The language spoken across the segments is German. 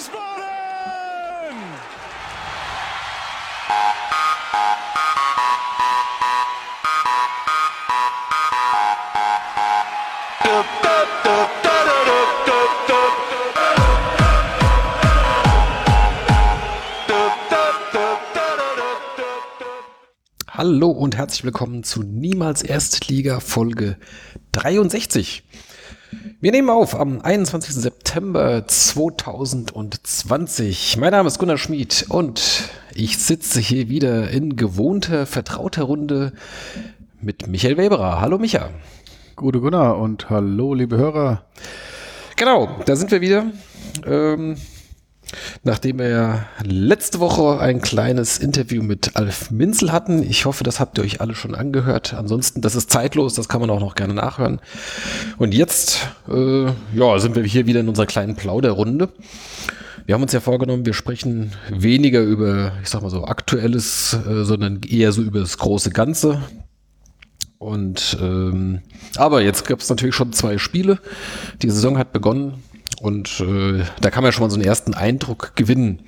Wiesbaden! Hallo und herzlich willkommen zu Niemals Erstliga Folge 63. Wir nehmen auf am 21. September 2020. Mein Name ist Gunnar Schmid und ich sitze hier wieder in gewohnter, vertrauter Runde mit Michael Weberer. Hallo Micha. Gute Gunnar und hallo liebe Hörer. Genau, da sind wir wieder. Ähm, Nachdem wir letzte Woche ein kleines Interview mit Alf Minzel hatten, ich hoffe, das habt ihr euch alle schon angehört. Ansonsten, das ist zeitlos, das kann man auch noch gerne nachhören. Und jetzt, äh, ja, sind wir hier wieder in unserer kleinen Plauderrunde. Wir haben uns ja vorgenommen, wir sprechen weniger über, ich sag mal so, aktuelles, äh, sondern eher so über das große Ganze. Und ähm, aber jetzt gab es natürlich schon zwei Spiele. Die Saison hat begonnen. Und äh, da kann man schon mal so einen ersten Eindruck gewinnen.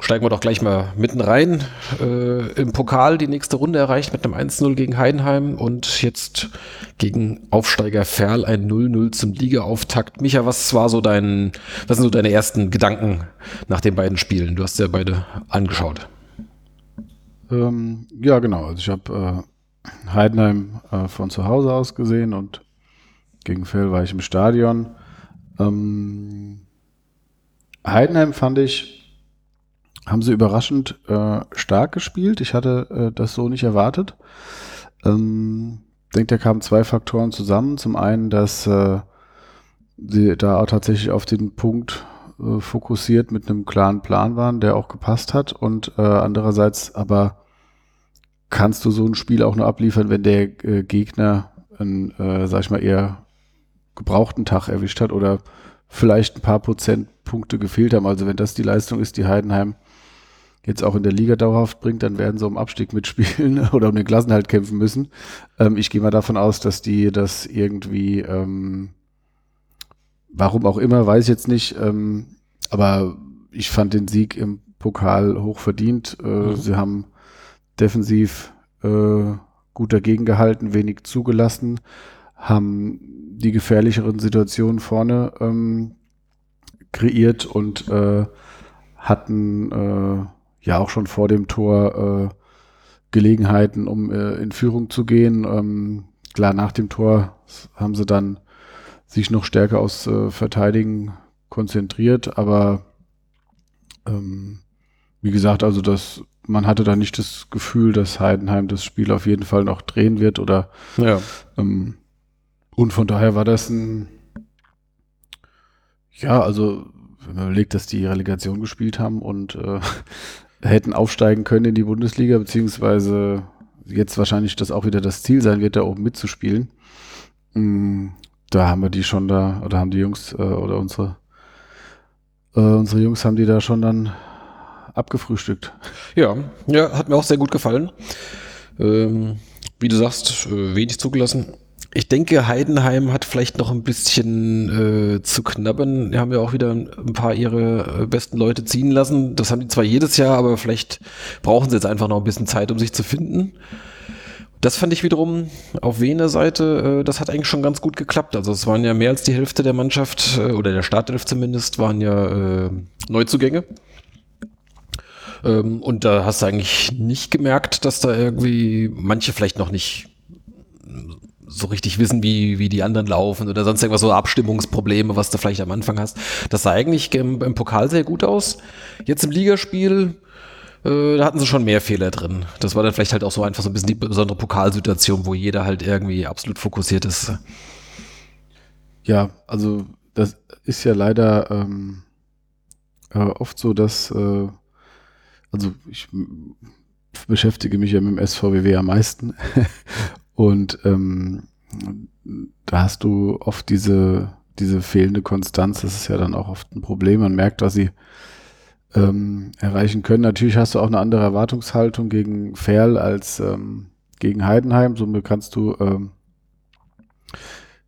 Steigen wir doch gleich mal mitten rein. Äh, Im Pokal die nächste Runde erreicht mit einem 1-0 gegen Heidenheim und jetzt gegen Aufsteiger Ferl ein 0-0 zum Ligaauftakt. Micha, was war so dein, was sind so deine ersten Gedanken nach den beiden Spielen? Du hast ja beide angeschaut. Ähm, ja, genau. Also ich habe äh, Heidenheim äh, von zu Hause aus gesehen und gegen Ferl war ich im Stadion. Ähm, Heidenheim fand ich, haben sie überraschend äh, stark gespielt. Ich hatte äh, das so nicht erwartet. Ähm, denke, da kamen zwei Faktoren zusammen. Zum einen, dass äh, sie da auch tatsächlich auf den Punkt äh, fokussiert mit einem klaren Plan waren, der auch gepasst hat. Und äh, andererseits aber kannst du so ein Spiel auch nur abliefern, wenn der äh, Gegner ein, äh, sag ich mal, eher gebrauchten Tag erwischt hat oder vielleicht ein paar Prozentpunkte gefehlt haben. Also wenn das die Leistung ist, die Heidenheim jetzt auch in der Liga dauerhaft bringt, dann werden sie um Abstieg mitspielen oder um den Klassenhalt kämpfen müssen. Ähm, ich gehe mal davon aus, dass die das irgendwie, ähm, warum auch immer, weiß ich jetzt nicht, ähm, aber ich fand den Sieg im Pokal hoch verdient. Äh, mhm. Sie haben defensiv äh, gut dagegen gehalten, wenig zugelassen, haben die gefährlicheren Situationen vorne ähm, kreiert und äh, hatten äh, ja auch schon vor dem Tor äh, Gelegenheiten, um äh, in Führung zu gehen. Ähm, klar, nach dem Tor haben sie dann sich noch stärker aus äh, Verteidigen konzentriert, aber ähm, wie gesagt, also das, man hatte da nicht das Gefühl, dass Heidenheim das Spiel auf jeden Fall noch drehen wird oder ja. ähm, und von daher war das ein, ja, also, wenn man überlegt, dass die Relegation gespielt haben und äh, hätten aufsteigen können in die Bundesliga, beziehungsweise jetzt wahrscheinlich das auch wieder das Ziel sein wird, da oben mitzuspielen. Mm, da haben wir die schon da, oder haben die Jungs, äh, oder unsere, äh, unsere Jungs haben die da schon dann abgefrühstückt. Ja, ja, hat mir auch sehr gut gefallen. Ähm, wie du sagst, äh, wenig zugelassen. Ich denke, Heidenheim hat vielleicht noch ein bisschen äh, zu knabbern. Die haben ja auch wieder ein paar ihre äh, besten Leute ziehen lassen. Das haben die zwar jedes Jahr, aber vielleicht brauchen sie jetzt einfach noch ein bisschen Zeit, um sich zu finden. Das fand ich wiederum auf Wiener Seite, äh, das hat eigentlich schon ganz gut geklappt. Also es waren ja mehr als die Hälfte der Mannschaft, äh, oder der Startelf zumindest, waren ja äh, Neuzugänge. Ähm, und da hast du eigentlich nicht gemerkt, dass da irgendwie manche vielleicht noch nicht so richtig wissen, wie, wie die anderen laufen oder sonst irgendwas, so Abstimmungsprobleme, was du vielleicht am Anfang hast. Das sah eigentlich im, im Pokal sehr gut aus. Jetzt im Ligaspiel, äh, da hatten sie schon mehr Fehler drin. Das war dann vielleicht halt auch so einfach so ein bisschen die besondere Pokalsituation, wo jeder halt irgendwie absolut fokussiert ist. Ja, also das ist ja leider ähm, äh, oft so, dass äh, also ich beschäftige mich ja mit dem SVWW am meisten Und ähm, da hast du oft diese, diese fehlende Konstanz. Das ist ja dann auch oft ein Problem. Man merkt, was sie ähm, erreichen können. Natürlich hast du auch eine andere Erwartungshaltung gegen Ferl als ähm, gegen Heidenheim. Somit kannst du ähm,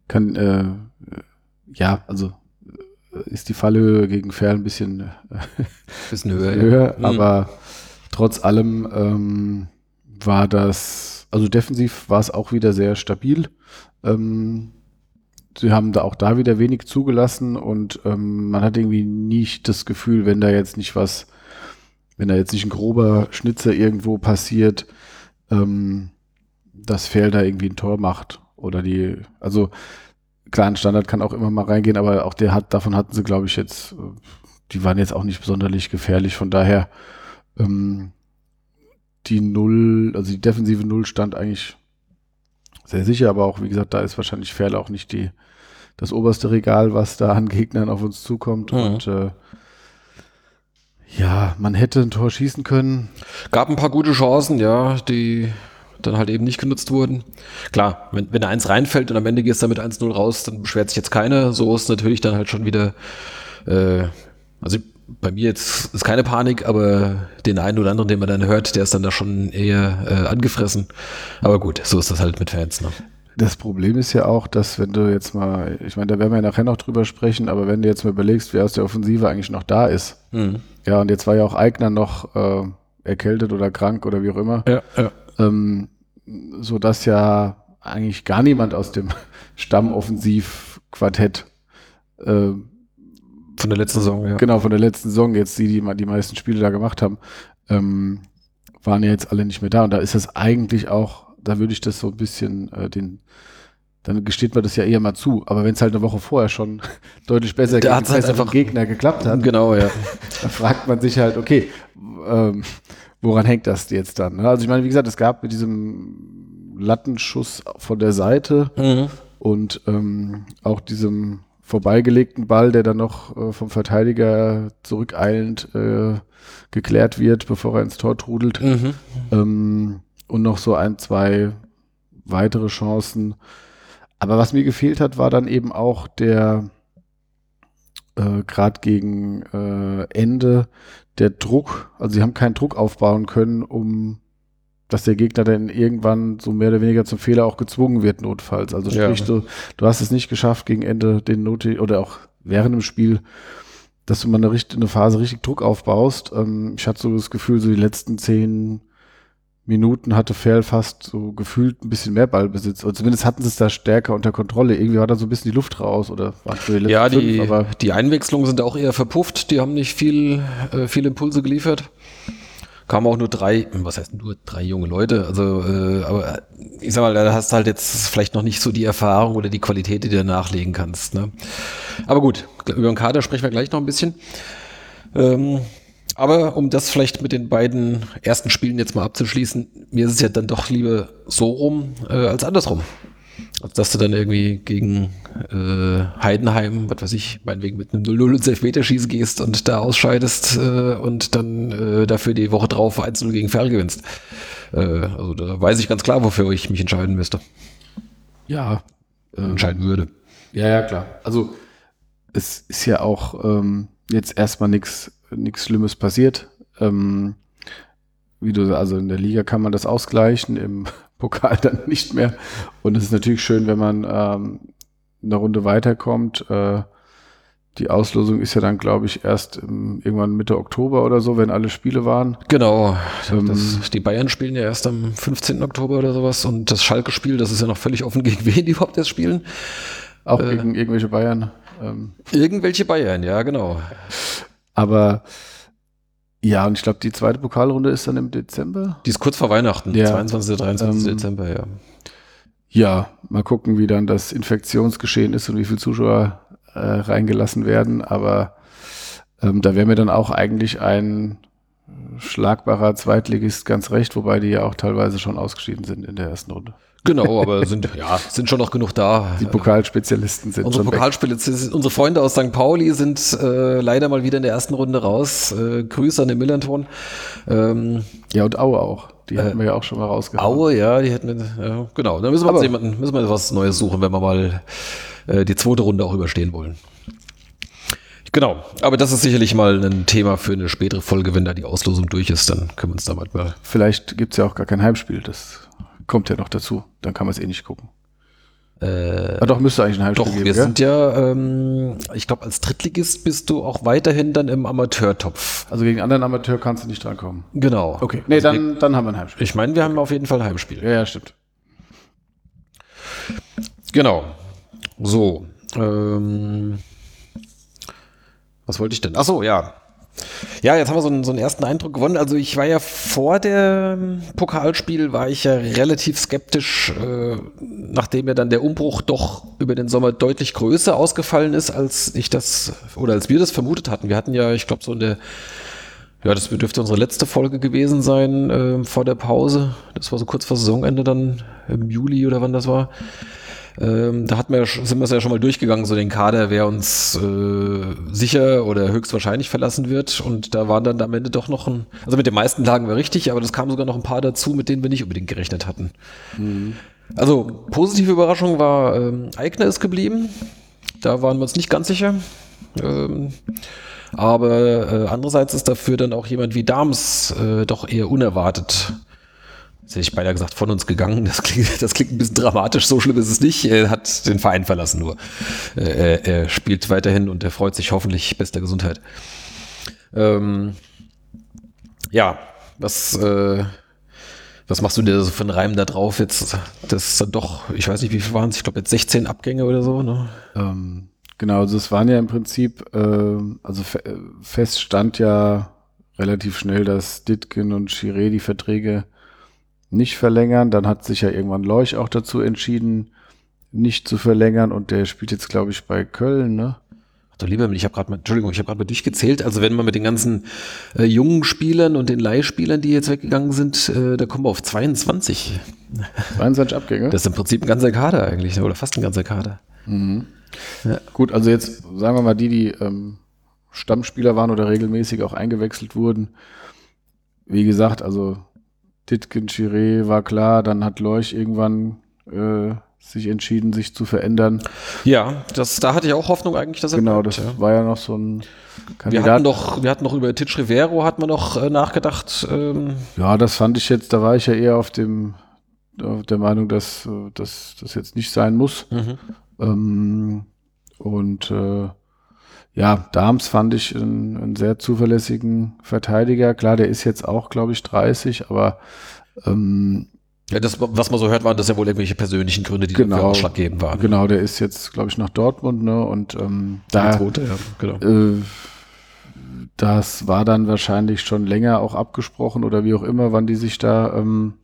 kann äh, ja also ist die Fallhöhe gegen Ferl ein bisschen, äh, Bisschen höher. ja. höher, Mhm. aber trotz allem ähm, war das, also defensiv war es auch wieder sehr stabil. Ähm, sie haben da auch da wieder wenig zugelassen und ähm, man hat irgendwie nicht das Gefühl, wenn da jetzt nicht was, wenn da jetzt nicht ein grober Schnitzer irgendwo passiert, ähm, dass Fair da irgendwie ein Tor macht oder die, also klar, ein Standard kann auch immer mal reingehen, aber auch der hat, davon hatten sie, glaube ich, jetzt, äh, die waren jetzt auch nicht sonderlich gefährlich, von daher ähm, die Null, also die defensive Null stand eigentlich sehr sicher, aber auch, wie gesagt, da ist wahrscheinlich Ferl auch nicht die, das oberste Regal, was da an Gegnern auf uns zukommt. Mhm. Und äh, ja, man hätte ein Tor schießen können. Gab ein paar gute Chancen, ja, die dann halt eben nicht genutzt wurden. Klar, wenn, wenn da eins reinfällt und am Ende gehst du mit 1-0 raus, dann beschwert sich jetzt keiner. So ist natürlich dann halt schon wieder, äh, also bei mir jetzt ist keine Panik, aber den einen oder anderen, den man dann hört, der ist dann da schon eher äh, angefressen. Aber gut, so ist das halt mit Fans. Ne? Das Problem ist ja auch, dass wenn du jetzt mal, ich meine, da werden wir ja nachher noch drüber sprechen, aber wenn du jetzt mal überlegst, wer aus der Offensive eigentlich noch da ist. Mhm. Ja, und jetzt war ja auch Eigner noch äh, erkältet oder krank oder wie auch immer. Ja, ja. ähm, so dass ja eigentlich gar niemand aus dem Stammoffensivquartett äh, Von der letzten Saison, ja. genau von der letzten Saison jetzt die die die meisten Spiele da gemacht haben ähm, waren ja jetzt alle nicht mehr da und da ist das eigentlich auch da würde ich das so ein bisschen äh, den dann gesteht man das ja eher mal zu aber wenn es halt eine Woche vorher schon deutlich besser Da gegen halt einfach- Gegner geklappt hat Genau, ja. da fragt man sich halt, okay, ähm, woran hängt das jetzt dann? ne? Also ich meine, wie gesagt, es gab mit diesem Lattenschuss von der Seite Mhm. und ähm, auch diesem vorbeigelegten Ball, der dann noch äh, vom Verteidiger zurückeilend äh, geklärt wird, bevor er ins Tor trudelt. Mhm. Ähm, und noch so ein, zwei weitere Chancen. Aber was mir gefehlt hat, war dann eben auch der, äh, gerade gegen äh, Ende, der Druck. Also sie haben keinen Druck aufbauen können, um dass der Gegner dann irgendwann so mehr oder weniger zum Fehler auch gezwungen wird, notfalls. Also Ja. sprich, du, du hast es nicht geschafft, gegen Ende den Noti oder auch während dem Spiel, dass du mal eine, richt- eine Phase richtig Druck aufbaust. Ähm, ich hatte so das Gefühl, so die letzten zehn Minuten hatte Ferl fast so gefühlt ein bisschen mehr Ballbesitz. Oder zumindest hatten sie es da stärker unter Kontrolle. Irgendwie war da so ein bisschen die Luft raus oder die Ja, die, fünf, aber die Einwechslungen sind auch eher verpufft. Die haben nicht viel, äh, viele Impulse geliefert. Kamen auch nur drei, was heißt nur drei junge Leute. Also, äh, aber ich sag mal, da hast du halt jetzt vielleicht noch nicht so die Erfahrung oder die Qualität, die du nachlegen kannst. Ne? Aber gut, über den Kader sprechen wir gleich noch ein bisschen. Ähm, aber um das vielleicht mit den beiden ersten Spielen jetzt mal abzuschließen, mir ist es ja dann doch lieber so rum äh, als andersrum. Als dass du dann irgendwie gegen äh, Heidenheim, was weiß ich, meinetwegen mit einem 0-0 ins Elfmeterschießen gehst und da ausscheidest äh, und dann äh, dafür die Woche drauf 1-0 gegen Ferl gewinnst. Äh, also da weiß ich ganz klar, wofür ich mich entscheiden müsste. ja, ähm, Entscheiden würde. Ja, ja, klar. Also es ist ja auch ähm, jetzt erstmal nichts nichts Schlimmes passiert. Ähm, wie du, also in der Liga kann man das ausgleichen, im Pokal dann nicht mehr. Und es ist natürlich schön, wenn man ähm, eine Runde weiterkommt. Äh, die Auslosung ist ja dann, glaube ich, erst im, irgendwann Mitte Oktober oder so, wenn alle Spiele waren. Genau. Ähm, Das, die Bayern spielen ja erst am 15. Oktober oder sowas und das Schalke-Spiel, das ist ja noch völlig offen, gegen wen die überhaupt erst spielen. Auch Äh. gegen irgendwelche Bayern. Ähm, Irgendwelche Bayern, ja, genau. aber ja, und ich glaube, die zweite Pokalrunde ist dann im Dezember. Die ist kurz vor Weihnachten, Ja. 22. 23. Ähm, Dezember, ja. Ja, mal gucken, wie dann das Infektionsgeschehen ist und wie viele Zuschauer äh, reingelassen werden. Aber ähm, da wäre mir dann auch eigentlich ein schlagbarer Zweitligist ganz recht, wobei die ja auch teilweise schon ausgeschieden sind in der ersten Runde. Genau, aber sind, ja, sind schon noch genug da. Die Pokalspezialisten sind Unsere schon weg. Pokalspiele, unsere Freunde aus St. Pauli sind äh, leider mal wieder in der ersten Runde raus. Äh, Grüße an den Millanton. Ähm, Ja, und Aue auch. Die Äh, hatten wir ja auch schon mal rausgehauen. Aue, ja, die hätten wir, ja, genau. Da müssen wir Aber- jemanden, müssen wir was Neues suchen, wenn wir mal äh, die zweite Runde auch überstehen wollen. Genau, aber das ist sicherlich mal ein Thema für eine spätere Folge, wenn da die Auslosung durch ist, dann können wir uns damit mal. Vielleicht gibt's ja auch gar kein Heimspiel. Das kommt ja noch dazu. Dann kann man es eh nicht gucken. Äh, Ah, doch, müsste eigentlich ein Heimspiel Doch, geben. wir gell? sind ja, ähm, ich glaube, als Drittligist bist du auch weiterhin dann im Amateurtopf. Also gegen anderen Amateur kannst du nicht drankommen. Genau. Okay, nee, dann, dann haben wir ein Heimspiel. Ich meine, wir haben auf jeden Fall ein Heimspiel. Ja, ja, stimmt. Genau. So. Ähm, was wollte ich denn? Ach so, ja. Ja, jetzt haben wir so einen, so einen ersten Eindruck gewonnen. Also ich war ja vor dem Pokalspiel, war ich ja relativ skeptisch, äh, nachdem ja dann der Umbruch doch über den Sommer deutlich größer ausgefallen ist, als ich das oder als wir das vermutet hatten. Wir hatten ja, ich glaube, so in der ja, das dürfte unsere letzte Folge gewesen sein äh, vor der Pause. Das war so kurz vor Saisonende dann im Juli oder wann das war. Ähm, da hatten wir, ja sind wir es ja schon mal durchgegangen, so den Kader, wer uns äh, sicher oder höchstwahrscheinlich verlassen wird. Und da waren dann am Ende doch noch ein, also mit den meisten lagen wir richtig, aber das kamen sogar noch ein paar dazu, mit denen wir nicht unbedingt gerechnet hatten. Also positive Überraschung war, ähm, Eigner ist geblieben. Da waren wir uns nicht ganz sicher. Ähm, aber äh, andererseits ist dafür dann auch jemand wie Dams äh, doch eher unerwartet. Jetzt hätte ich beinahe gesagt, von uns gegangen. Das klingt, das klingt ein bisschen dramatisch, so schlimm ist es nicht. Er hat den Verein verlassen nur. Äh, er, er spielt weiterhin und er freut sich hoffentlich bester Gesundheit. Ähm, ja, was, äh, was machst du dir so für einen Reim da drauf jetzt? Das ist doch, ich weiß nicht, wie viel waren es? Ich glaube jetzt 16 Abgänge oder so. Ne? Ähm, genau, also es waren ja im Prinzip, ähm, also fe äh, fest stand ja relativ schnell, dass Ditkin und Chiré die Verträge nicht verlängern. Dann hat sich ja irgendwann Leuch auch dazu entschieden, nicht zu verlängern und der spielt jetzt, glaube ich, bei Köln, ne? Ach du lieber, ich habe gerade mal, Entschuldigung, ich habe gerade mal durchgezählt. Also wenn man mit den ganzen äh, jungen Spielern und den Leihspielern, die jetzt weggegangen sind, äh, da kommen wir auf 22. 22 Abgänge. Das ist im Prinzip ein ganzer Kader eigentlich, ne? oder fast ein ganzer Kader. Gut, also jetzt sagen wir mal die, die ähm, Stammspieler waren oder regelmäßig auch eingewechselt wurden. Wie gesagt, also Ditkin, Chiré war klar, dann hat Leuch irgendwann äh, sich entschieden, sich zu verändern. Ja, das, da hatte ich auch Hoffnung eigentlich, dass er Genau, bleibt, das ja. war ja noch so ein Wir Kandidat. hatten noch, wir hatten noch über Titch Rivero hat man noch äh, nachgedacht. Ähm, ja, das fand ich jetzt, da war ich ja eher auf dem auf der Meinung, dass äh, dass das jetzt nicht sein muss. mhm. Ähm, und äh, ja, Dahms fand ich einen, einen sehr zuverlässigen Verteidiger. Klar, der ist jetzt auch, glaube ich, 30, aber ähm, Ja, das, was man so hört, waren das ja wohl irgendwelche persönlichen Gründe, die Genau. dafür ausschlaggebend waren. genau, der ist jetzt, glaube ich, nach Dortmund, ne? Und ähm, da, zweite, ja, genau. äh, das war dann wahrscheinlich schon länger auch abgesprochen oder wie auch immer, wann die sich da ähm,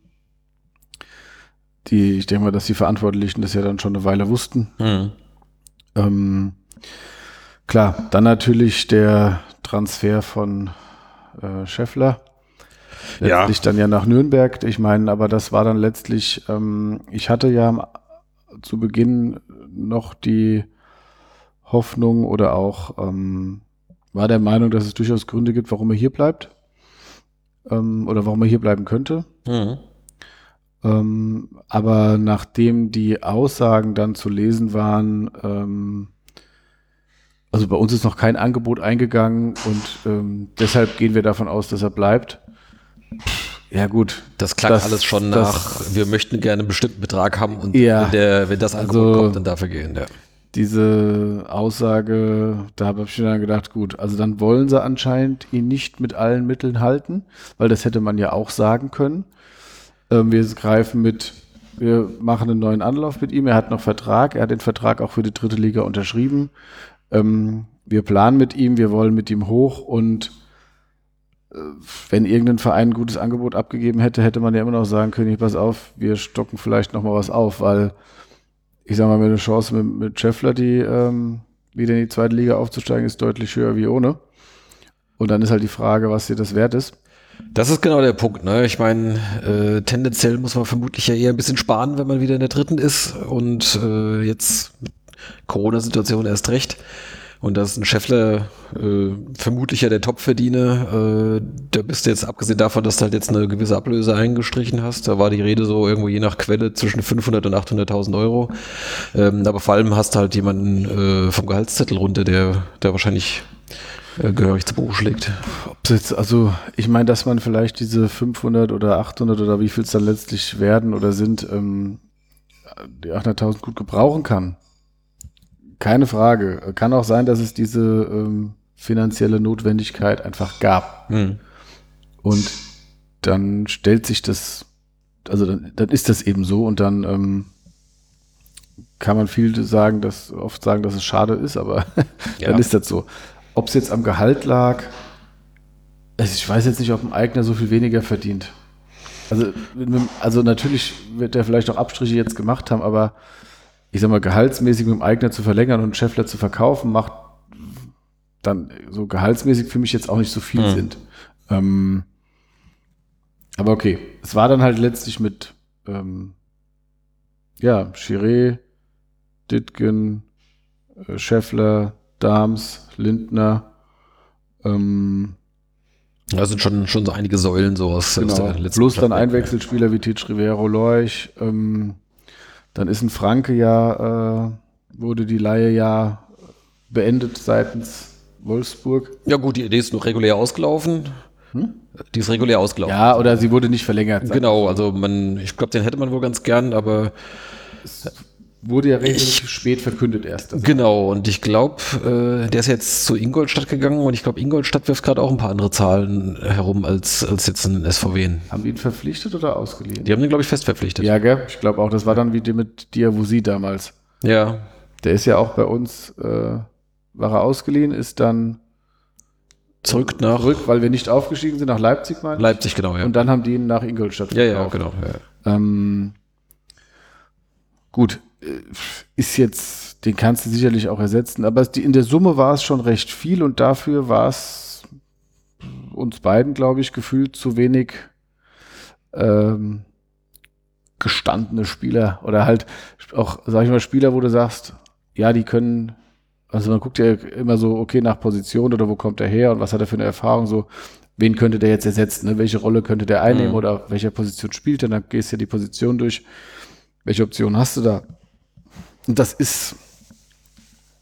die, ich denke mal, dass die Verantwortlichen das ja dann schon eine Weile wussten. Mhm. Ähm, klar, dann natürlich der Transfer von äh, Scheffler. Ja. Letztlich dann ja nach Nürnberg. Ich meine, aber das war dann letztlich, ähm, ich hatte ja zu Beginn noch die Hoffnung oder auch ähm, war der Meinung, dass es durchaus Gründe gibt, warum er hier bleibt. Ähm, oder warum er hier bleiben könnte. Mhm. Ähm, aber nachdem die Aussagen dann zu lesen waren, ähm, also bei uns ist noch kein Angebot eingegangen und ähm, deshalb gehen wir davon aus, dass er bleibt. Ja gut, Das klang Das- alles schon das- nach, wir möchten gerne einen bestimmten Betrag haben und Ja. wenn, der, wenn das Angebot Also- kommt, dann dafür gehen. Ja. diese Aussage, da habe ich mir dann gedacht, gut, also dann wollen sie anscheinend ihn nicht mit allen Mitteln halten, weil das hätte man ja auch sagen können. Ähm, wir greifen mit, wir machen einen neuen Anlauf mit ihm, er hat noch Vertrag, er hat den Vertrag auch für die dritte Liga unterschrieben. Ähm, wir planen mit ihm, wir wollen mit ihm hoch und äh, wenn irgendein Verein ein gutes Angebot abgegeben hätte, hätte man ja immer noch sagen können, pass auf, wir stocken vielleicht noch mal was auf, weil ich sag mal, eine Chance mit, mit Scheffler, die ähm, wieder in die zweite Liga aufzusteigen, ist deutlich höher wie ohne. Und dann ist halt die Frage, was dir das wert ist. Das ist genau der Punkt. Ne? Ich meine, äh, tendenziell muss man vermutlich ja eher ein bisschen sparen, wenn man wieder in der dritten ist. Und äh, jetzt mit Corona-Situation erst recht. Und das ist ein Scheffler äh, vermutlich ja der Topverdiener. Äh, da bist du jetzt, abgesehen davon, dass du halt jetzt eine gewisse Ablöse eingestrichen hast, da war die Rede so irgendwo je nach Quelle zwischen 500 und 800.000 Euro. Ähm, aber vor allem hast du halt jemanden äh, vom Gehaltszettel runter, der, der wahrscheinlich äh, gehörig zu Buche schlägt. Ob's jetzt, also ich meine, dass man vielleicht diese 500 oder 800 oder wie viel es dann letztlich werden oder sind, ähm, die 800.000 gut gebrauchen kann. Keine Frage. Kann auch sein, dass es diese ähm, finanzielle Notwendigkeit einfach gab. Hm. Und dann stellt sich das, also dann, dann ist das eben so und dann ähm, kann man viel sagen, dass oft sagen, dass es schade ist, aber Ja. dann ist das so. Ob es jetzt am Gehalt lag, also ich weiß jetzt nicht, ob ein Eigner so viel weniger verdient. Also, also natürlich wird er vielleicht auch Abstriche jetzt gemacht haben, aber ich sag mal, gehaltsmäßig mit dem Eigner zu verlängern und Scheffler zu verkaufen, macht dann so gehaltsmäßig für mich jetzt auch nicht so viel Hm. sind. Ähm, aber okay, es war dann halt letztlich mit ähm, ja, Chiré, Ditgen, äh, Scheffler, Dahms, Lindner, ähm, Da sind schon, schon so einige Säulen so aus, aus Genau. der letzten Plus dann. Einwechselspieler wie Titsch Rivero Leuch. Ähm, dann ist ein Franke ja, äh, wurde die Laie ja beendet seitens Wolfsburg. Ja gut, die Idee ist nur regulär ausgelaufen. Die ist regulär ausgelaufen. Ja, oder sie wurde nicht verlängert. Genau, also man, ich glaube, den hätte man wohl ganz gern, aber Wurde ja relativ spät verkündet erst. Also genau, und ich glaube, äh, der ist jetzt zu Ingolstadt gegangen und ich glaube, Ingolstadt wirft gerade auch ein paar andere Zahlen herum als, als jetzt ein SVW. haben die ihn verpflichtet oder ausgeliehen? Die haben den, glaube ich, fest verpflichtet. Ja, gell? Ich glaube auch, das war dann wie die mit Diawusi damals. ja. Der ist ja auch bei uns, äh, war er ausgeliehen, ist dann Zurück nach zurück, weil wir nicht aufgestiegen sind, nach Leipzig, meine ich. Leipzig, genau, ja. Und dann haben die ihn nach Ingolstadt ja, ja, genau. Ja. Ähm, gut, ist jetzt, den kannst du sicherlich auch ersetzen, aber die, in der Summe war es schon recht viel und dafür war es uns beiden, glaube ich, gefühlt zu wenig ähm, gestandene Spieler oder halt auch, sag ich mal, Spieler, wo du sagst, ja, die können, also man guckt ja immer so, okay, nach Position oder wo kommt er her und was hat er für eine Erfahrung, so, wen könnte der jetzt ersetzen, ne? welche Rolle könnte der einnehmen Mhm. oder auf welcher Position spielt er, dann gehst du ja die Position durch, welche Option hast du da? Das ist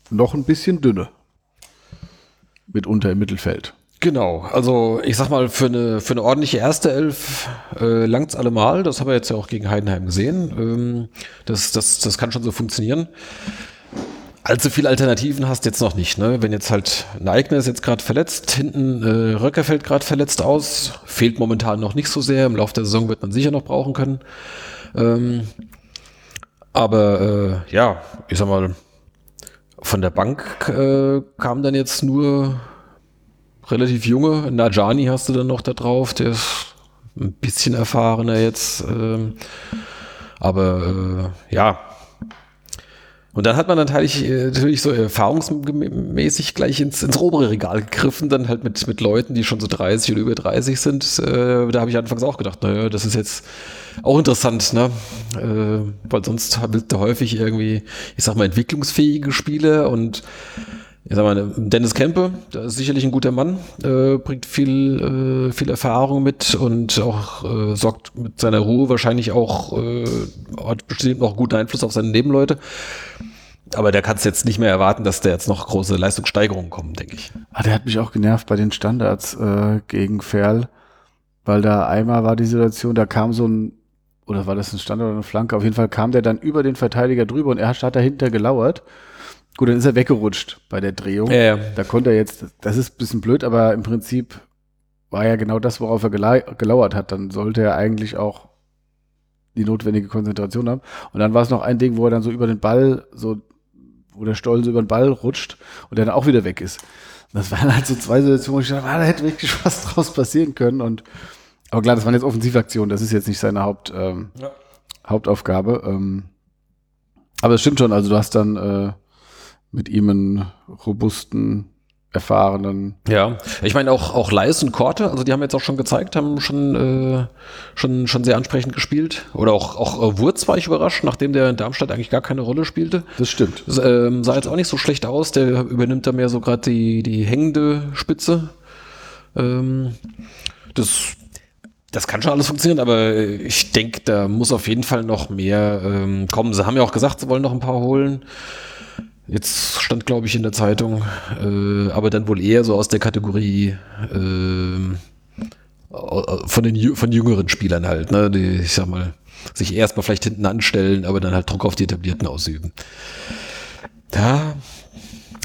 noch ein bisschen dünne. Mitunter im Mittelfeld. Genau, also ich sag mal, für eine, für eine ordentliche erste Elf äh, langt's allemal. Das haben wir jetzt ja auch gegen Heidenheim gesehen. Ähm, das, das, das kann schon so funktionieren. Allzu viele Alternativen hast jetzt noch nicht. Ne? Wenn jetzt halt Neigner ist jetzt gerade verletzt, hinten äh, Röcker fällt gerade verletzt aus, fehlt momentan noch nicht so sehr. Im Laufe der Saison wird man sicher noch brauchen können. Ähm, aber äh, ja, ich sag mal, von der Bank äh, kam dann jetzt nur relativ junge. Najani hast du dann noch da drauf, der ist ein bisschen erfahrener jetzt. Ähm, aber äh, ja. Und dann hat man natürlich, äh, natürlich so erfahrungsmäßig gleich ins, ins obere Regal gegriffen, dann halt mit, mit Leuten, die schon so 30 oder über 30 sind. Äh, da habe ich anfangs auch gedacht, naja, das ist jetzt auch interessant, ne? Äh, weil sonst willst du häufig irgendwie, ich sag mal, entwicklungsfähige Spiele und ich sag mal, Dennis Kempe, sicherlich ein guter Mann, äh, bringt viel, äh, viel Erfahrung mit und auch äh, sorgt mit seiner Ruhe wahrscheinlich auch, äh, hat bestimmt noch guten Einfluss auf seine Nebenleute. Aber der kannst jetzt nicht mehr erwarten, dass da jetzt noch große Leistungssteigerungen kommen, denke ich. Ah, der hat mich auch genervt bei den Standards äh, gegen Ferl, weil da einmal war die Situation, da kam so ein, oder war das ein Standard oder eine Flanke? Auf jeden Fall kam der dann über den Verteidiger drüber und er hat dahinter gelauert. Gut, dann ist er weggerutscht bei der Drehung. Ja, ja. Da konnte er jetzt, das ist ein bisschen blöd, aber im Prinzip war ja genau das, worauf er gelauert hat. Dann sollte er eigentlich auch die notwendige Konzentration haben. Und dann war es noch ein Ding, wo er dann so über den Ball, so, wo der Stollen so über den Ball rutscht und der dann auch wieder weg ist. Und das waren halt so zwei Situationen, wo ich dachte, ah, da hätte wirklich was draus passieren können. Und aber klar, das waren jetzt Offensivaktionen, das ist jetzt nicht seine Haupt, ähm, Ja. Hauptaufgabe. Ähm, aber es stimmt schon, also du hast dann äh, mit ihm einen robusten, erfahrenen. Ja, ich meine auch, auch Leis und Korte, also die haben jetzt auch schon gezeigt, haben schon, äh, schon, schon sehr ansprechend gespielt. Oder auch, auch äh, Wurz war ich überrascht, nachdem der in Darmstadt eigentlich gar keine Rolle spielte. Das stimmt. Das, ähm, sah jetzt auch nicht so schlecht aus, der übernimmt da mehr so gerade die, die hängende Spitze. Ähm, das, das kann schon alles funktionieren, aber ich denke, da muss auf jeden Fall noch mehr ähm, kommen. Sie haben ja auch gesagt, sie wollen noch ein paar holen. Jetzt stand, glaube ich, in der Zeitung, äh, aber dann wohl eher so aus der Kategorie ähm, au- von den von jüngeren Spielern halt, ne, die, ich sag mal, sich erstmal vielleicht hinten anstellen, aber dann halt Druck auf die Etablierten ausüben. Da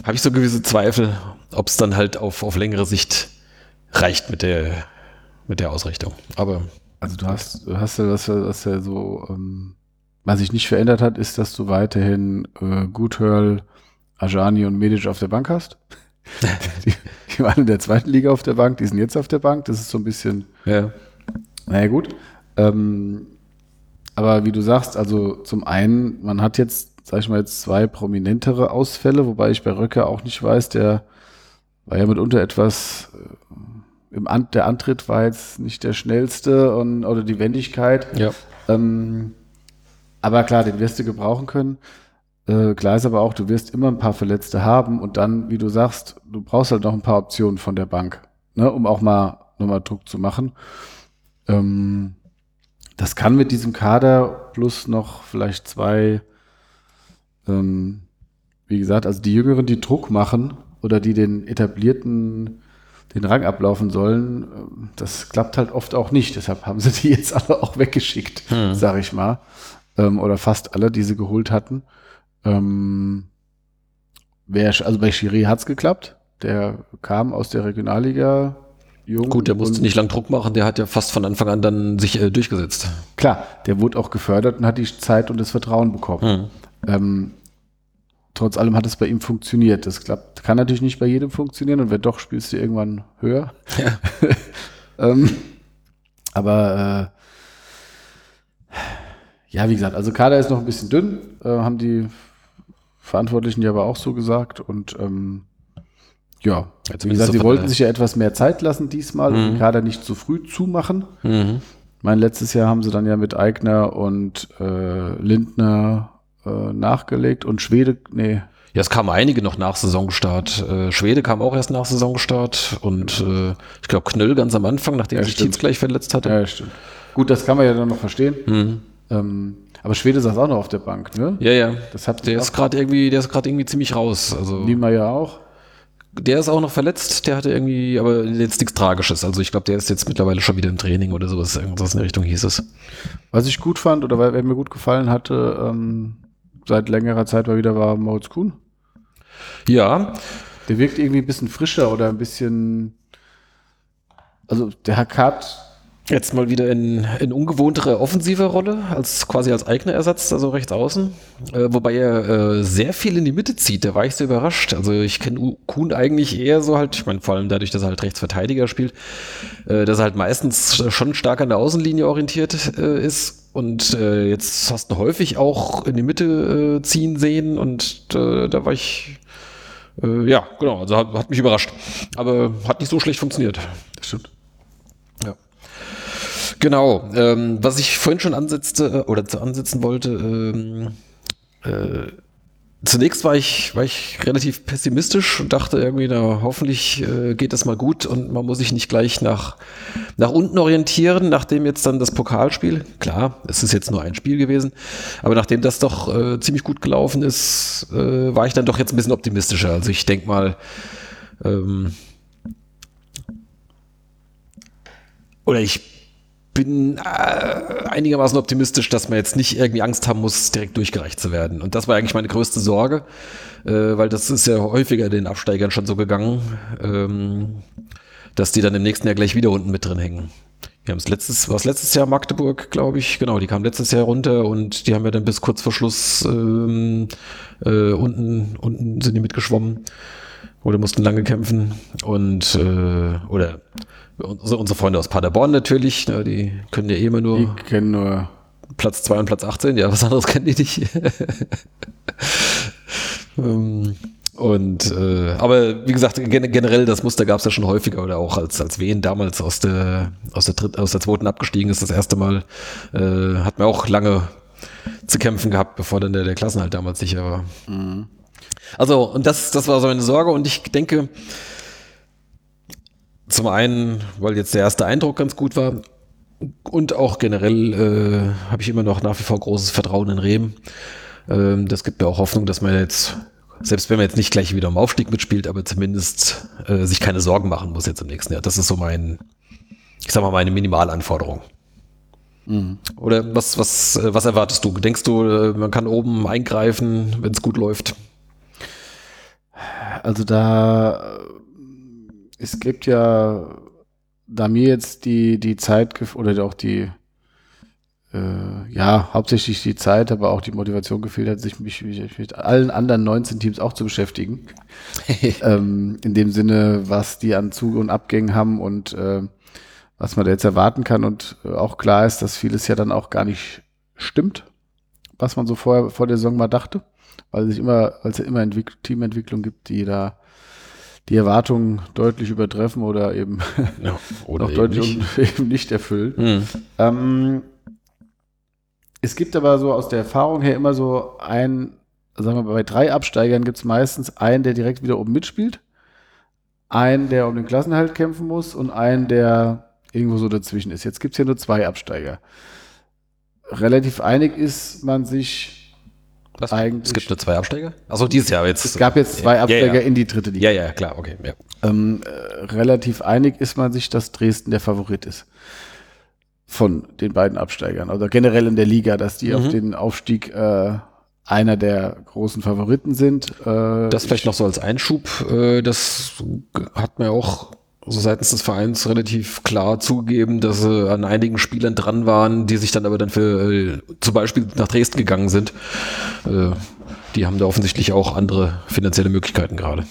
habe ich so gewisse Zweifel, ob es dann halt auf, auf längere Sicht reicht mit der, mit der Ausrichtung. Aber. Also du hast, du hast ja, was, was ja so, ähm, was sich nicht verändert hat, ist, dass du weiterhin äh, Guthörl, Ajani und Medic auf der Bank hast. die, die waren in der zweiten Liga auf der Bank, die sind jetzt auf der Bank. Das ist so ein bisschen. Ja. Naja, gut. Ähm, aber wie du sagst, also zum einen, man hat jetzt, sag ich mal, jetzt zwei prominentere Ausfälle, wobei ich bei Röcke auch nicht weiß, der war ja mitunter etwas, äh, im An der Antritt war jetzt nicht der schnellste und, oder die Wendigkeit. Ja. Ähm, aber klar, den wirst du gebrauchen können. Äh, klar ist aber auch, du wirst immer ein paar Verletzte haben und dann, wie du sagst, du brauchst halt noch ein paar Optionen von der Bank, ne, um auch mal nochmal Druck zu machen. Ähm, das kann mit diesem Kader plus noch vielleicht zwei, ähm, wie gesagt, also die Jüngeren, die Druck machen oder die den etablierten den Rang ablaufen sollen, das klappt halt oft auch nicht. Deshalb haben sie die jetzt alle auch weggeschickt, hm. sag ich mal. Ähm, oder fast alle, die sie geholt hatten. Ähm, wer, also bei Schiri hat's geklappt. Der kam aus der Regionalliga jung. Gut, der musste nicht lang Druck machen, der hat ja fast von Anfang an dann sich äh, durchgesetzt. Klar, der wurde auch gefördert und hat die Zeit und das Vertrauen bekommen. Hm. Ähm, trotz allem hat es bei ihm funktioniert. Das klappt, kann natürlich nicht bei jedem funktionieren und wenn doch, spielst du irgendwann höher. Ja. ähm, aber äh, ja, wie gesagt, also Kader ist noch ein bisschen dünn, äh, haben die Verantwortlichen ja aber auch so gesagt und ähm, ja, ja wie gesagt, sie wollten sich ja etwas mehr Zeit lassen diesmal mhm. und den Kader nicht zu früh zumachen. Mhm. Mein letztes Jahr haben sie dann ja mit Eigner und äh, Lindner äh, nachgelegt und Schwede, nee. Ja, es kamen einige noch nach Saisonstart. Äh, Schwede kam auch erst nach Saisonstart und äh, ich glaube Knöll ganz am Anfang, nachdem ja, sich Tietz gleich verletzt hatte. Ja, stimmt. Gut, das kann man ja dann noch verstehen. Mhm. Ähm, aber Schwede saß auch noch auf der Bank, ne? Ja, ja. Das hat der ist gerade irgendwie, der ist gerade irgendwie ziemlich raus. Also Niemeyer auch. Der ist auch noch verletzt, der hatte irgendwie, aber jetzt nichts Tragisches. Also ich glaube, der ist jetzt mittlerweile schon wieder im Training oder sowas. Irgendwas in der Richtung hieß es. Was ich gut fand oder wer mir gut gefallen hatte, ähm, seit längerer Zeit mal wieder war Moritz Kuhn. Ja. Der wirkt irgendwie ein bisschen frischer oder ein bisschen. Also der Hakat Jetzt mal wieder in, in ungewohntere offensive Rolle, als quasi als eigener Ersatz, also rechts außen. Äh, wobei er äh, sehr viel in die Mitte zieht, da war ich sehr überrascht. Also ich kenne Kuhn eigentlich eher so halt, ich meine, vor allem dadurch, dass er halt Rechtsverteidiger spielt, äh, dass er halt meistens schon stark an der Außenlinie orientiert äh, ist. Und äh, jetzt hast du häufig auch in die Mitte äh, ziehen sehen und da war ich ja, genau, also hat, hat mich überrascht. Aber hat nicht so schlecht funktioniert. Das stimmt. Genau, ähm, was ich vorhin schon ansetzte äh, oder zu ansetzen wollte, ähm, äh, zunächst war ich, war ich relativ pessimistisch und dachte irgendwie, na, hoffentlich äh, geht das mal gut und man muss sich nicht gleich nach, nach unten orientieren, nachdem jetzt dann das Pokalspiel, klar, es ist jetzt nur ein Spiel gewesen, aber nachdem das doch äh, ziemlich gut gelaufen ist, äh, war ich dann doch jetzt ein bisschen optimistischer. Also ich denke mal, ähm, oder ich bin äh, einigermaßen optimistisch, dass man jetzt nicht irgendwie Angst haben muss, direkt durchgereicht zu werden. Und das war eigentlich meine größte Sorge, äh, weil das ist ja häufiger den Absteigern schon so gegangen, ähm, dass die dann im nächsten Jahr gleich wieder unten mit drin hängen. Wir haben es letztes, was letztes Jahr Magdeburg, glaube ich, genau, die kam letztes Jahr runter und die haben ja dann bis kurz vor Schluss ähm, äh, unten, unten sind die mitgeschwommen oder mussten lange kämpfen und äh, oder unsere, unsere Freunde aus Paderborn natürlich, ne, die können ja eh immer nur. Die kennen nur Platz 2 und Platz 18, ja, was anderes kennen die nicht. Ähm, und äh, aber wie gesagt, gen generell das Muster gab es ja schon häufiger oder auch als als Wien damals aus der aus der dritten, aus der zweiten abgestiegen ist das erste Mal, äh, hat man auch lange zu kämpfen gehabt, bevor dann der, der Klassenhalt damals sicher war. Mhm. Also und das das war so eine Sorge und ich denke, zum einen, weil jetzt der erste Eindruck ganz gut war und auch generell äh, habe ich immer noch nach wie vor großes Vertrauen in Rehm. Ähm, das gibt mir auch Hoffnung, dass man jetzt, selbst wenn man jetzt nicht gleich wieder im Aufstieg mitspielt, aber zumindest äh, sich keine Sorgen machen muss jetzt im nächsten Jahr. Das ist so mein, ich sag mal, meine Minimalanforderung. Mhm. Oder was, was, äh, was erwartest du? Denkst du, äh, man kann oben eingreifen, wenn es gut läuft? Also da, es gibt ja, da mir jetzt die, die Zeit oder auch die, äh, ja, hauptsächlich die Zeit, aber auch die Motivation gefehlt hat, sich mich, mich mit allen anderen 19 Teams auch zu beschäftigen. ähm, in dem Sinne, was die an Zug- und Abgängen haben und äh, was man da jetzt erwarten kann. Und äh, auch klar ist, dass vieles ja dann auch gar nicht stimmt, was man so vorher vor der Saison mal dachte, weil es sich immer, weil es ja immer Entwick Teamentwicklung gibt, die da die Erwartungen deutlich übertreffen oder eben Ja, oder noch eben deutlich nicht. eben nicht erfüllen. Hm. Ähm, es gibt aber so aus der Erfahrung her immer so ein, sagen wir mal, bei drei Absteigern gibt es meistens einen, der direkt wieder oben mitspielt, einen, der um den Klassenhalt kämpfen muss und einen, der irgendwo so dazwischen ist. Jetzt gibt es hier nur zwei Absteiger. Relativ einig ist man sich, Was? Eigentlich- Es gibt nur zwei Absteiger? Also dieses Jahr jetzt. es gab jetzt zwei Ja, Absteiger ja. in die dritte Liga. Ja, ja, klar, okay. Ja. Ähm, äh, relativ einig ist man sich, dass Dresden der Favorit ist. Von den beiden Absteigern. Oder generell in der Liga, dass die Mhm. auf den Aufstieg äh, einer der großen Favoriten sind. Äh, Das vielleicht noch so als Einschub. Äh, das hat mir auch so seitens des Vereins relativ klar zugegeben, dass sie an einigen Spielern dran waren, die sich dann aber dann für äh, zum Beispiel nach Dresden gegangen sind. Äh, die haben da offensichtlich auch andere finanzielle Möglichkeiten gerade.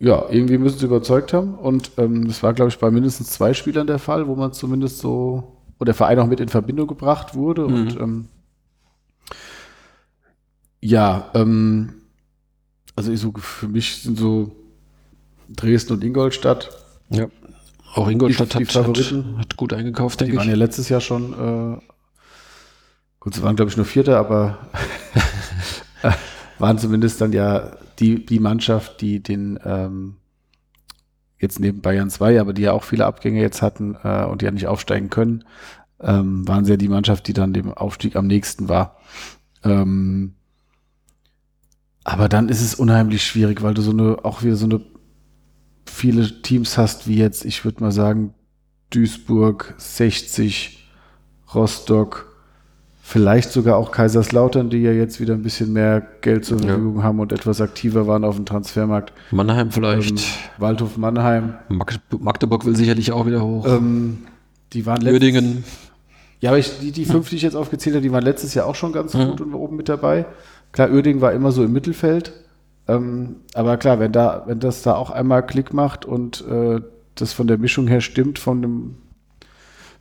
ja, irgendwie müssen sie überzeugt haben. Und ähm, das war, glaube ich, bei mindestens zwei Spielern der Fall, wo man zumindest so, wo der Verein auch mit in Verbindung gebracht wurde. Und ähm, ja, ähm, also ich so, für mich sind so Dresden und Ingolstadt Ja. Auch Ingolstadt Die- die hat, hat, hat gut eingekauft, Die denke waren ich. ja letztes Jahr schon, äh, gut, sie waren glaube ich nur Vierter, aber waren zumindest dann ja die, die Mannschaft, die den, ähm, jetzt neben Bayern 2, aber die ja auch viele Abgänge jetzt hatten äh, und die ja nicht aufsteigen können, ähm, waren sie ja die Mannschaft, die dann dem Aufstieg am nächsten war. Ähm, aber dann ist es unheimlich schwierig, weil du so eine, auch wieder so eine viele Teams hast, wie jetzt, ich würde mal sagen, Duisburg, 60, Rostock, vielleicht sogar auch Kaiserslautern, die ja jetzt wieder ein bisschen mehr Geld zur Ja. Verfügung haben und etwas aktiver waren auf dem Transfermarkt. Mannheim vielleicht. Ähm, Waldhof Mannheim. Mag Magdeburg will sicherlich auch wieder hoch. Ähm, die waren letztes, Uerdingen. Ja, aber ich, die, die fünf, die ich jetzt aufgezählt habe, die waren letztes Jahr auch schon ganz Mhm. gut und oben mit dabei. Klar, Uerdingen war immer so im Mittelfeld. Ähm, aber klar, wenn da, wenn das da auch einmal Klick macht und äh, das von der Mischung her stimmt, von dem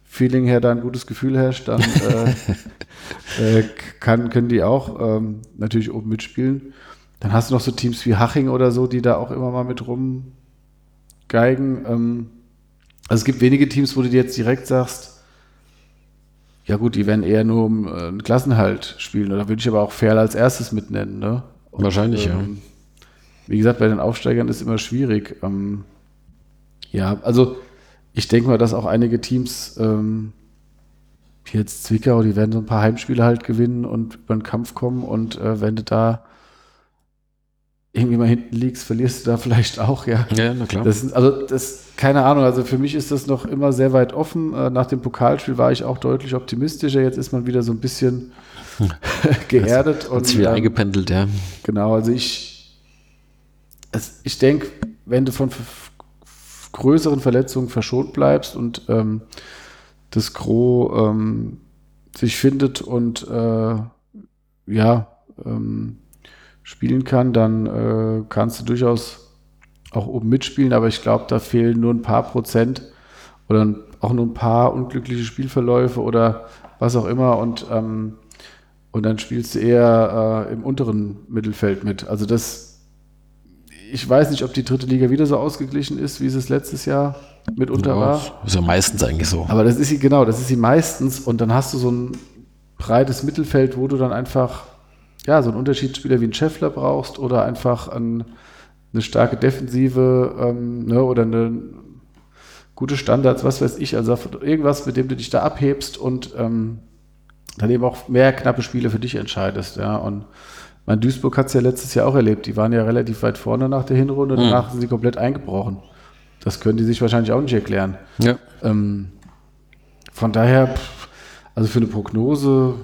Feeling her da ein gutes Gefühl herrscht, dann äh, äh, kann, können die auch ähm, natürlich oben mitspielen. Dann hast du noch so Teams wie Haching oder so, die da auch immer mal mit rumgeigen. Ähm, also es gibt wenige Teams, wo du dir jetzt direkt sagst, ja gut, die werden eher nur um äh, einen Klassenhalt spielen. Oder würde ich aber auch fair als erstes mitnennen. Ne? Und, Wahrscheinlich, ja. Wie gesagt, bei den Aufsteigern ist immer schwierig. Ähm, ja, also ich denke mal, dass auch einige Teams, ähm, wie jetzt Zwickau, die werden so ein paar Heimspiele halt gewinnen und über den Kampf kommen. Und äh, wenn du da irgendwie mal hinten liegst, verlierst du da vielleicht auch, ja. Ja, na klar. Das sind, also das, keine Ahnung, also für mich ist das noch immer sehr weit offen. Äh, Nach dem Pokalspiel war ich auch deutlich optimistischer. Jetzt ist man wieder so ein bisschen geerdet. Hat sich wieder ähm, eingependelt, ja. Genau, also ich, es, ich denke, wenn du von größeren Verletzungen verschont bleibst und ähm, das Gros ähm, sich findet und äh, ja, ähm, spielen kann, dann äh, kannst du durchaus auch oben mitspielen, aber ich glaube, da fehlen nur ein paar Prozent oder auch nur ein paar unglückliche Spielverläufe oder was auch immer und ähm, und dann spielst du eher äh, im unteren Mittelfeld mit. Also das, ich weiß nicht, ob die dritte Liga wieder so ausgeglichen ist, wie es es letztes Jahr mitunter war. Ist ja meistens eigentlich so. Aber das ist sie, genau, das ist sie meistens. Und dann hast du so ein breites Mittelfeld, wo du dann einfach, ja, so einen Unterschiedsspieler wie einen Scheffler brauchst oder einfach ein, eine starke Defensive ähm, ne, oder eine gute Standards, was weiß ich, also irgendwas, mit dem du dich da abhebst und ähm, dann eben auch mehr knappe Spiele für dich entscheidest, ja. Und mein Duisburg hat es ja letztes Jahr auch erlebt. Die waren ja relativ weit vorne nach der Hinrunde, danach sind sie komplett eingebrochen. Das können die sich wahrscheinlich auch nicht erklären. Ja. Ähm, von daher, pff, also für eine Prognose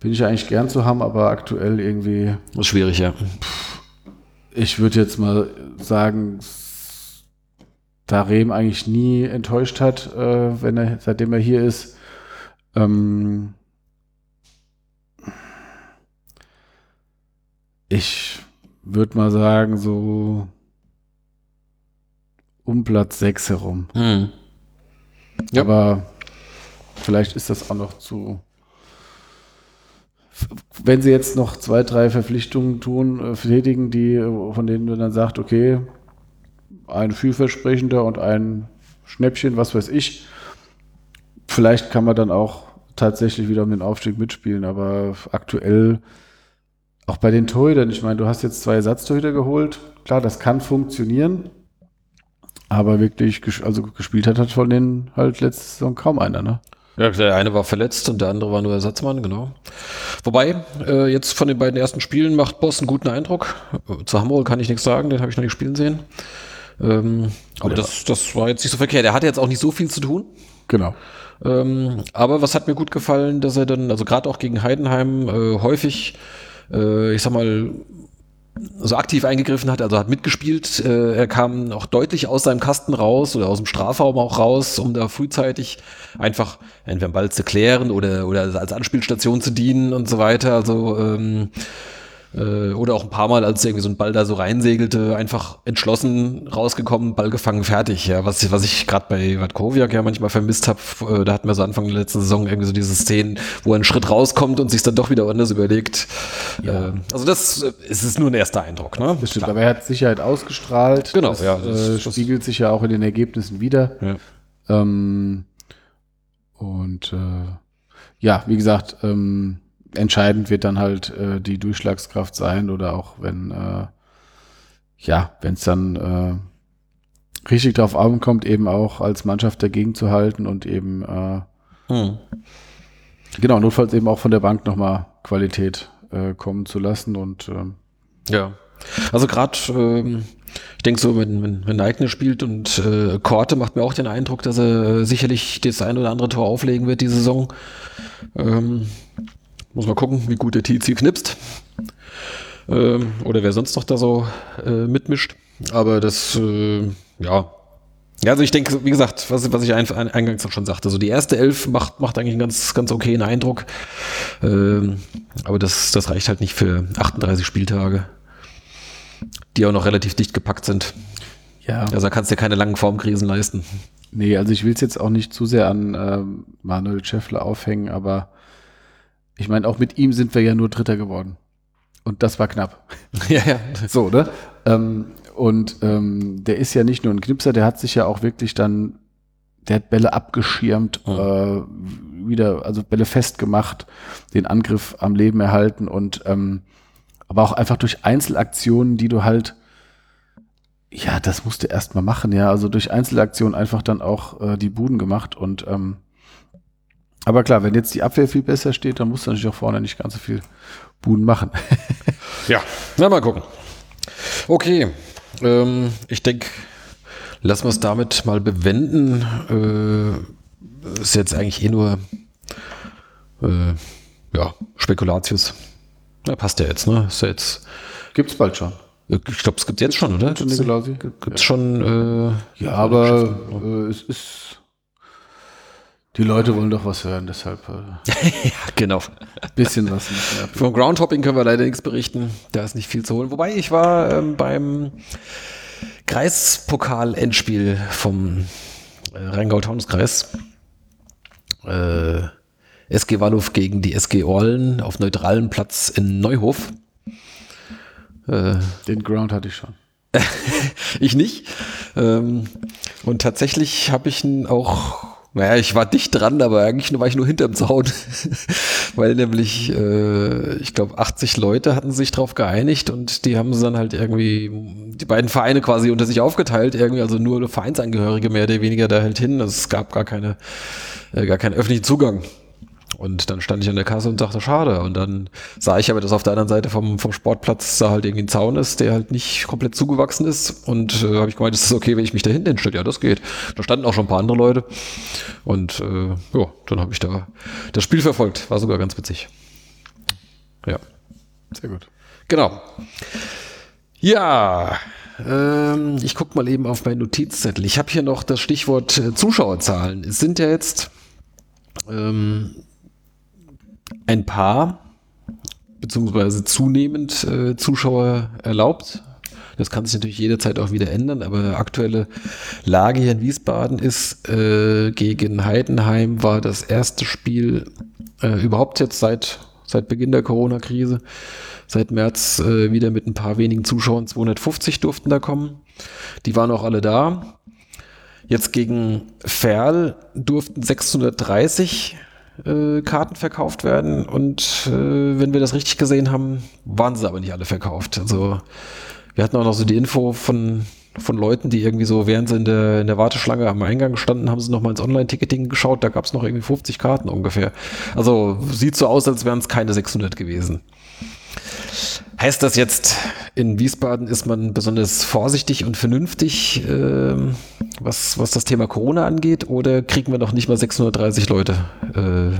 bin ich ja eigentlich gern zu haben, aber aktuell irgendwie Ist schwierig, ja. ich würde jetzt mal sagen, da Rehm eigentlich nie enttäuscht hat, äh, wenn er, seitdem er hier ist. Ähm, ich würde mal sagen, so um Platz 6 herum. Hm. Ja. Aber vielleicht ist das auch noch zu. Wenn sie jetzt noch zwei, drei Verpflichtungen tun, äh, tätigen, die, äh, von denen du dann sagst, okay, ein vielversprechender und ein Schnäppchen, was weiß ich. Vielleicht kann man dann auch tatsächlich wieder um den Aufstieg mitspielen, aber aktuell auch bei den Torhütern, ich meine, du hast jetzt zwei Ersatztorhüter geholt. Klar, das kann funktionieren, aber wirklich, also gespielt hat, hat von denen halt letzte Saison kaum einer, ne? Ja, der eine war verletzt und der andere war nur Ersatzmann, genau. Wobei, äh, jetzt von den beiden ersten Spielen macht Boss einen guten Eindruck. Äh, Zu Hamburg kann ich nichts sagen, den habe ich noch nicht spielen sehen. Ähm, aber das, das war jetzt nicht so verkehrt. Er hatte jetzt auch nicht so viel zu tun. Genau. Ähm, aber was hat mir gut gefallen, dass er dann, also gerade auch gegen Heidenheim, äh, häufig, äh, ich sag mal, so aktiv eingegriffen hat, also hat mitgespielt. Äh, er kam auch deutlich aus seinem Kasten raus oder aus dem Strafraum auch raus, um da frühzeitig einfach entweder einen Ball zu klären oder, oder als Anspielstation zu dienen und so weiter. Also ähm, äh, oder auch ein paar Mal, als irgendwie so ein Ball da so reinsegelte, einfach entschlossen rausgekommen, Ball gefangen, fertig. Ja, was, was ich gerade bei Watkowiak ja manchmal vermisst habe, äh, da hatten wir so Anfang der letzten Saison irgendwie so diese Szenen, wo er einen Schritt rauskommt und sich dann doch wieder anders überlegt. Ja. Äh, also das äh, es ist nur ein erster Eindruck, ne? Das stimmt, aber er hat Sicherheit ausgestrahlt. Genau, das, ja, das- äh, spiegelt sich ja auch in den Ergebnissen wieder. Ja. Ähm, und ja, wie gesagt, ähm, entscheidend wird dann halt äh, die Durchschlagskraft sein oder auch wenn äh, ja, wenn es dann äh, richtig drauf ankommt, eben auch als Mannschaft dagegen zu halten und eben äh, Hm. genau notfalls eben auch von der Bank nochmal Qualität äh, kommen zu lassen und ähm, Ja. Also gerade, ähm, ich denke so, wenn, wenn, wenn Neigner spielt und äh, Korte macht mir auch den Eindruck, dass er äh, sicherlich das ein oder andere Tor auflegen wird die Saison. Ähm, muss mal gucken, wie gut der TC knipst. Ähm, oder wer sonst noch da so äh, mitmischt. Aber das, äh, ja. Ja, also ich denke, wie gesagt, was, was ich ein, ein, eingangs auch schon sagte, so die erste Elf macht, macht eigentlich einen ganz, ganz okayen Eindruck. Ähm, aber das, das reicht halt nicht für 38 Spieltage, die auch noch relativ dicht gepackt sind. ja. Also da kannst du dir keine langen Formkrisen leisten. Nee, also ich will es jetzt auch nicht zu sehr an ähm, Manuel Schäffler aufhängen, aber ich meine, auch mit ihm sind wir ja nur Dritter geworden. Und das war knapp. ja, ja. So, ne? Ähm, und ähm, der ist ja nicht nur ein Knipser, der hat sich ja auch wirklich dann, der hat Bälle abgeschirmt, Mhm. äh, wieder, also Bälle festgemacht, den Angriff am Leben erhalten und ähm, aber auch einfach durch Einzelaktionen, die du halt, ja, das musst du erst mal machen, ja, also durch Einzelaktionen einfach dann auch äh, die Buden gemacht und ähm, aber klar, wenn jetzt die Abwehr viel besser steht, dann musst du natürlich auch vorne nicht ganz so viel Buden machen. Ja, na mal gucken. Okay, ähm, ich denke, lassen wir es damit mal bewenden. Äh, ist jetzt eigentlich eh nur äh, ja, Spekulatius. Ja, passt ja jetzt, ne? Ist ja jetzt, Gibt's bald schon. ich glaube, es gibt jetzt schon, oder? Schon Nikolausi? Gibt es schon, äh, Ja, aber äh, es ist. Die Leute wollen doch was hören, deshalb äh, ja, genau. bisschen was. Vom Groundhopping können wir leider nichts berichten. Da ist nicht viel zu holen. Wobei ich war ähm, beim Kreispokal-Endspiel vom äh, Rheingau-Taunus-Kreis. Äh, SG Walluf gegen die SG Orlen auf neutralem Platz in Neuhof. Äh, Den Ground hatte ich schon. ich nicht. Ähm, und tatsächlich habe ich ihn auch, naja, ich war dicht dran, aber eigentlich nur, war ich nur hinterm Zaun. Weil nämlich, äh, ich glaube, 80 Leute hatten sich drauf geeinigt und die haben sie dann halt irgendwie, die beiden Vereine quasi unter sich aufgeteilt, irgendwie, also nur Vereinsangehörige mehr oder weniger da halt hin. Also es gab gar keine, äh, gar keinen öffentlichen Zugang. Und dann stand ich an der Kasse und dachte, schade. Und dann sah ich aber, dass auf der anderen Seite vom, vom Sportplatz da halt irgendwie ein Zaun ist, der halt nicht komplett zugewachsen ist. Und äh, habe ich gemeint, ist das okay, wenn ich mich da hinten hinstelle? Ja, das geht. Da standen auch schon ein paar andere Leute. Und äh, ja, dann habe ich da das Spiel verfolgt. War sogar ganz witzig. Ja, Sehr gut. genau. Ja, ähm, ich gucke mal eben auf meinen Notizzettel. Ich habe hier noch das Stichwort äh, Zuschauerzahlen. Es sind ja jetzt ähm, ein paar, beziehungsweise zunehmend äh, Zuschauer erlaubt. Das kann sich natürlich jederzeit auch wieder ändern, aber aktuelle Lage hier in Wiesbaden ist, äh, gegen Heidenheim war das erste Spiel äh, überhaupt jetzt seit, seit Beginn der Corona-Krise seit März äh, wieder mit ein paar wenigen Zuschauern. 250 durften da kommen. Die waren auch alle da. Jetzt gegen Ferl durften 630 äh, Karten verkauft werden und äh, wenn wir das richtig gesehen haben, waren sie aber nicht alle verkauft. Also wir hatten auch noch so die Info von, von Leuten, die irgendwie so, während sie in der, in der Warteschlange am Eingang standen, haben sie noch mal ins Online-Ticketing geschaut, da gab es noch irgendwie 50 Karten ungefähr. Also sieht so aus, als wären es keine 600 gewesen. Heißt das jetzt, in Wiesbaden ist man besonders vorsichtig und vernünftig, äh, was, was das Thema Corona angeht, oder kriegen wir noch nicht mal 630 Leute äh,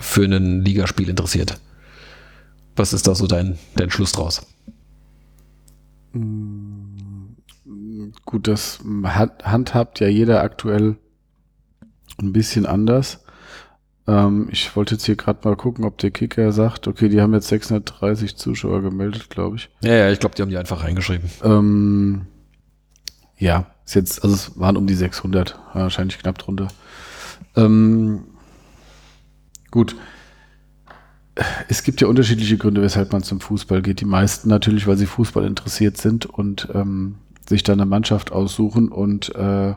für ein Ligaspiel interessiert? Was ist da so dein, dein Schluss draus? Gut, das handhabt ja jeder aktuell ein bisschen anders. Ähm, ich wollte jetzt hier gerade mal gucken, ob der Kicker sagt, okay, die haben jetzt 630 Zuschauer gemeldet, glaube ich. Ja, ja, ich glaube, die haben die einfach reingeschrieben. Ähm, ja, ist jetzt, also es waren um die 600, wahrscheinlich knapp drunter. Ähm, gut. Es gibt ja unterschiedliche Gründe, weshalb man zum Fußball geht. Die meisten natürlich, weil sie Fußball interessiert sind und ähm, sich dann eine Mannschaft aussuchen und äh,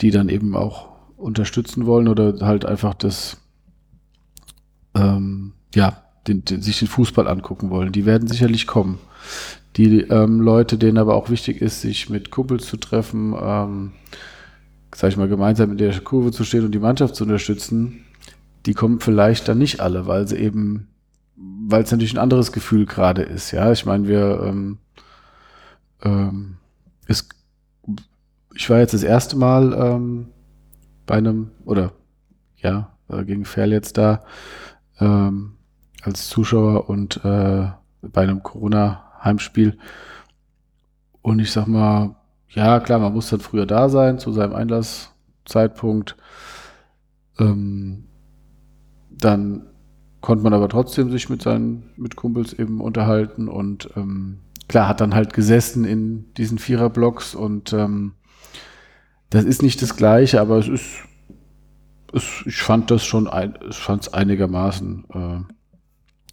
die dann eben auch unterstützen wollen oder halt einfach das, ähm, ja, den, den, sich den Fußball angucken wollen. Die werden sicherlich kommen. Die ähm, Leute, denen aber auch wichtig ist, sich mit Kumpels zu treffen, ähm, sag ich mal, gemeinsam in der Kurve zu stehen und die Mannschaft zu unterstützen, die kommen vielleicht dann nicht alle, weil sie eben, weil es natürlich ein anderes Gefühl gerade ist. Ja, ich meine, wir, ähm, ähm, ist, ich war jetzt das erste Mal ähm, bei einem, oder ja, äh, gegen Ferl jetzt da ähm, als Zuschauer und äh, bei einem Corona-Heimspiel. Und ich sag mal, ja, klar, man muss dann früher da sein zu seinem Einlasszeitpunkt. Ähm, dann konnte man aber trotzdem sich mit seinen Mitkumpels eben unterhalten und ähm, klar, hat dann halt gesessen in diesen Viererblocks und ähm, das ist nicht das Gleiche, aber es ist, es, ich fand das schon, ein, ich fand es einigermaßen äh,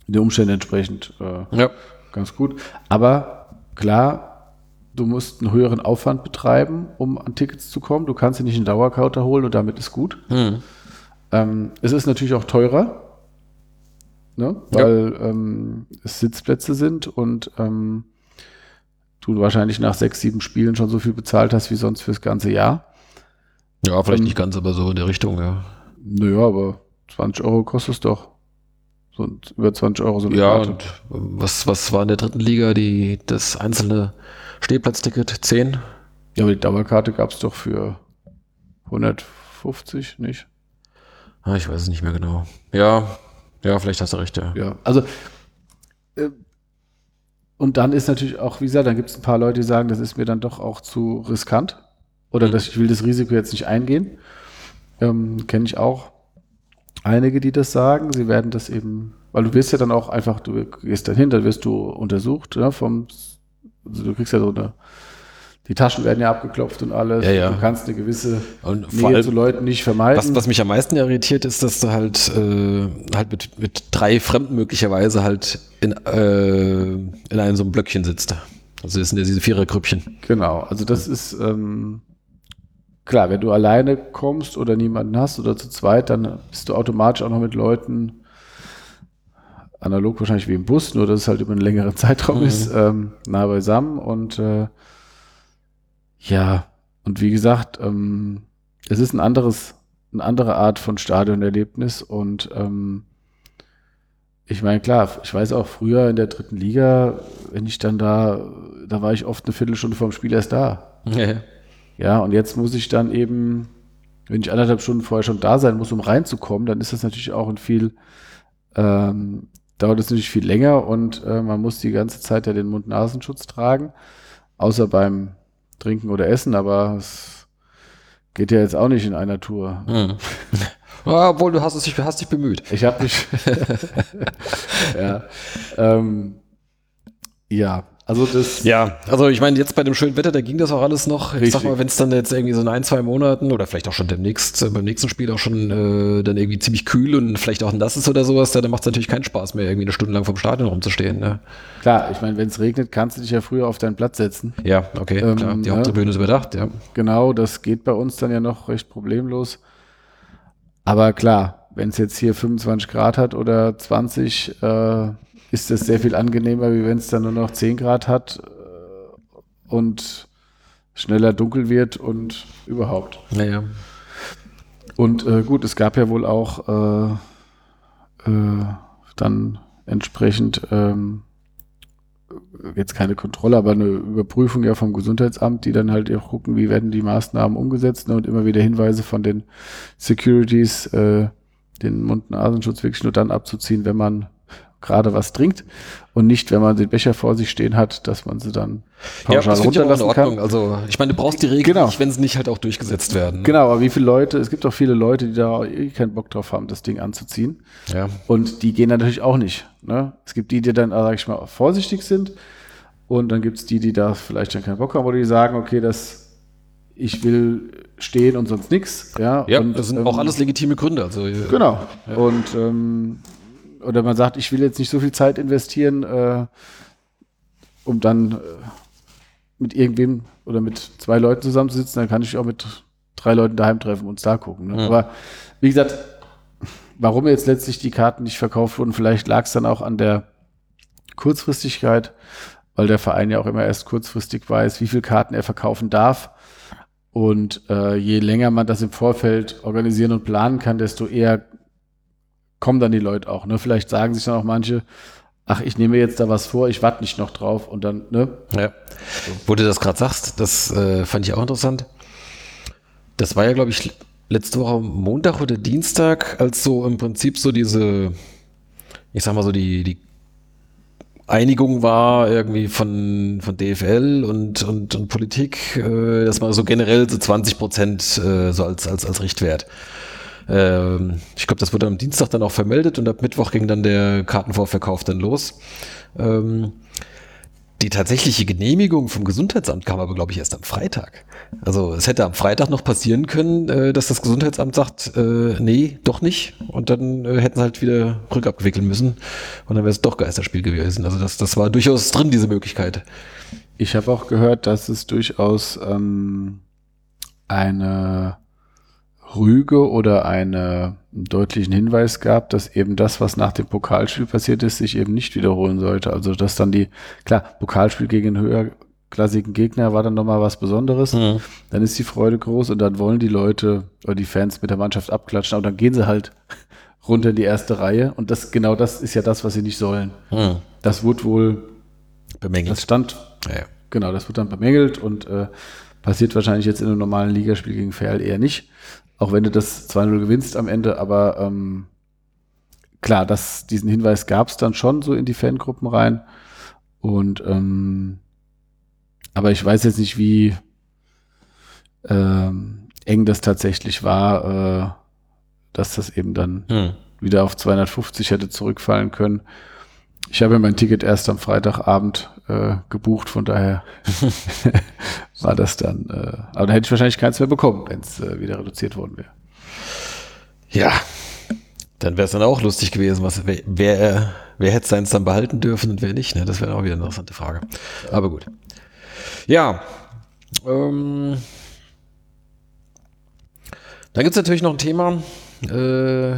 den Umständen entsprechend äh, ja. ganz gut. Aber klar, du musst einen höheren Aufwand betreiben, um an Tickets zu kommen. Du kannst dir nicht einen Dauerkauter holen und damit ist gut. Hm. Ähm, es ist natürlich auch teurer, ne? weil ja. ähm, es Sitzplätze sind und ähm, du wahrscheinlich nach sechs, sieben Spielen schon so viel bezahlt hast wie sonst fürs ganze Jahr. Ja, vielleicht ähm, nicht ganz, aber so in der Richtung, ja. Naja, aber 20 Euro kostet es doch. So über 20 Euro so eine Ja, Karte. und was, was war in der dritten Liga die, das einzelne Stehplatzticket? 10? Ja, aber die Dauerkarte gab es doch für 150, nicht? Ah, ich weiß es nicht mehr genau. Ja, ja, vielleicht hast du recht, ja. Ja, also äh, und dann ist natürlich auch, wie gesagt, dann gibt es ein paar Leute, die sagen, das ist mir dann doch auch zu riskant. Oder mhm. dass ich will das Risiko jetzt nicht eingehen. Ähm, Kenne ich auch einige, die das sagen. Sie werden das eben, weil du wirst ja dann auch einfach, du gehst dann hin, dann wirst du untersucht, ja, vom, also du kriegst ja so eine die Taschen werden ja abgeklopft und alles. Ja, ja. Du kannst eine gewisse und Nähe zu Leuten nicht vermeiden. Was, was mich am meisten irritiert, ist, dass du halt, äh, halt mit, mit drei Fremden möglicherweise halt in, äh, in einem so einem Blöckchen sitzt. Also das sind ja diese Vierergrüppchen. Genau, also das ist ähm, klar, wenn du alleine kommst oder niemanden hast oder zu zweit, dann bist du automatisch auch noch mit Leuten analog wahrscheinlich wie im Bus, nur dass es halt über einen längeren Zeitraum mhm. ist, ähm, nah beisammen und äh, ja, und wie gesagt, ähm, es ist ein anderes, eine andere Art von Stadionerlebnis und ähm, ich meine, klar, ich weiß auch früher in der dritten Liga, wenn ich dann da, da war ich oft eine Viertelstunde vorm Spiel erst da. Ja. ja, und jetzt muss ich dann eben, wenn ich anderthalb Stunden vorher schon da sein muss, um reinzukommen, dann ist das natürlich auch ein viel ähm, dauert es natürlich viel länger und äh, man muss die ganze Zeit ja den Mund-Nasenschutz tragen, außer beim Trinken oder Essen, aber es geht ja jetzt auch nicht in einer Tour. Hm. Ja, obwohl du hast, es, hast dich bemüht. Ich habe mich. ja. Ähm, ja, also das. Ja, also ich meine, jetzt bei dem schönen Wetter, da ging das auch alles noch. Ich sag mal, wenn es dann jetzt irgendwie so in ein, zwei Monaten oder vielleicht auch schon demnächst, äh, beim nächsten Spiel auch schon äh, dann irgendwie ziemlich kühl und vielleicht auch nass ist oder sowas, dann macht es natürlich keinen Spaß mehr, irgendwie eine Stunde lang vom Stadion rumzustehen. Ne? Klar, ich meine, wenn es regnet, kannst du dich ja früher auf deinen Platz setzen. Ja, okay, Ähm, klar. Die ja. Haupttribüne ist überdacht, ja. Genau, das geht bei uns dann ja noch recht problemlos. Aber klar, wenn es jetzt hier 25 Grad hat oder 20, äh, ist das sehr viel angenehmer, wie wenn es dann nur noch 10 Grad hat äh, und schneller dunkel wird und überhaupt. Naja. Und äh, gut, es gab ja wohl auch äh, äh, dann entsprechend ähm, jetzt keine Kontrolle, aber eine Überprüfung ja vom Gesundheitsamt, die dann halt auch gucken, wie werden die Maßnahmen umgesetzt ne, und immer wieder Hinweise von den Securities, äh, den Mund-Nasenschutz wirklich nur dann abzuziehen, wenn man gerade was trinkt und nicht, wenn man den Becher vor sich stehen hat, dass man sie dann Ja, das finde ich auch in runterlassen kann. Ordnung. Also, ich meine, du brauchst die Regeln Genau. nicht, wenn sie nicht halt auch durchgesetzt werden. Genau, aber wie viele Leute, es gibt auch viele Leute, die da eh keinen Bock drauf haben, das Ding anzuziehen. Ja. Und die gehen dann natürlich auch nicht. Ne? Es gibt die, die dann, äh, sag ich mal, vorsichtig sind. Und dann gibt es die, die da vielleicht dann keinen Bock haben oder die sagen, okay, das, ich will stehen und sonst nichts. Ja, Ja, und, das sind ähm, auch alles legitime Gründe. Also, äh, Genau. Und ähm, oder man sagt, ich will jetzt nicht so viel Zeit investieren, äh, um dann äh, mit irgendwem oder mit zwei Leuten zusammenzusitzen, dann kann ich auch mit drei Leuten daheim treffen und da gucken. Ne? Ja. Aber wie gesagt, warum jetzt letztlich die Karten nicht verkauft wurden, vielleicht lag es dann auch an der Kurzfristigkeit, weil der Verein ja auch immer erst kurzfristig weiß, wie viele Karten er verkaufen darf. Und äh, je länger man das im Vorfeld organisieren und planen kann, desto eher kommen dann die Leute auch. Ne? Vielleicht sagen sich dann auch manche, ach, ich nehme jetzt da was vor, ich warte nicht noch drauf und dann, ne? Ja. Wo du das gerade sagst, das äh, fand ich auch interessant. Das war ja, glaube ich, letzte Woche Montag oder Dienstag, als so im Prinzip so diese, ich sag mal so, die, die Einigung war irgendwie von, von DFL und, und, und Politik, äh, dass man so generell so 20 Prozent äh, so als, als, als Richtwert. Ähm, ich glaube, das wurde am Dienstag dann auch vermeldet und ab Mittwoch ging dann der Kartenvorverkauf dann los. Ähm, die tatsächliche Genehmigung vom Gesundheitsamt kam aber, glaube ich, erst am Freitag. Also es hätte am Freitag noch passieren können, äh, dass das Gesundheitsamt sagt, äh, nee, doch nicht. Und dann äh, hätten sie halt wieder rückabwickeln müssen. Und dann wäre es doch Geisterspiel gewesen. Also das, das war durchaus drin, diese Möglichkeit. Ich habe auch gehört, dass es durchaus ähm, eine Rüge oder eine, einen deutlichen Hinweis gab, dass eben das, was nach dem Pokalspiel passiert ist, sich eben nicht wiederholen sollte. Also dass dann die, klar, Pokalspiel gegen höherklassigen Gegner war dann nochmal was Besonderes. Mhm. Dann ist die Freude groß und dann wollen die Leute oder die Fans mit der Mannschaft abklatschen, aber dann gehen sie halt runter in die erste Reihe. Und das genau das ist ja das, was sie nicht sollen. Hm. Das wird wohl, Bemängelt. das stand Ja, ja. Genau, das wird dann bemängelt und äh, passiert wahrscheinlich jetzt in einem normalen Ligaspiel gegen Ferl eher nicht. Auch wenn du das 2-0 gewinnst am Ende, aber ähm, klar, das, diesen Hinweis gab es dann schon so in die Fangruppen rein. Und ähm, aber ich weiß jetzt nicht, wie ähm, eng das tatsächlich war, äh, dass das eben dann Hm. wieder auf 250 hätte zurückfallen können. Ich habe ja mein Ticket erst am Freitagabend äh, gebucht, von daher war das dann, äh, aber dann hätte ich wahrscheinlich keins mehr bekommen, wenn es äh, wieder reduziert worden wäre. Ja, dann wäre es dann auch lustig gewesen, was, wer, wer, wer hätte seins dann behalten dürfen und wer nicht. Ne? Das wäre auch wieder eine interessante Frage. Aber gut. Ja, ähm, dann gibt es natürlich noch ein Thema, äh,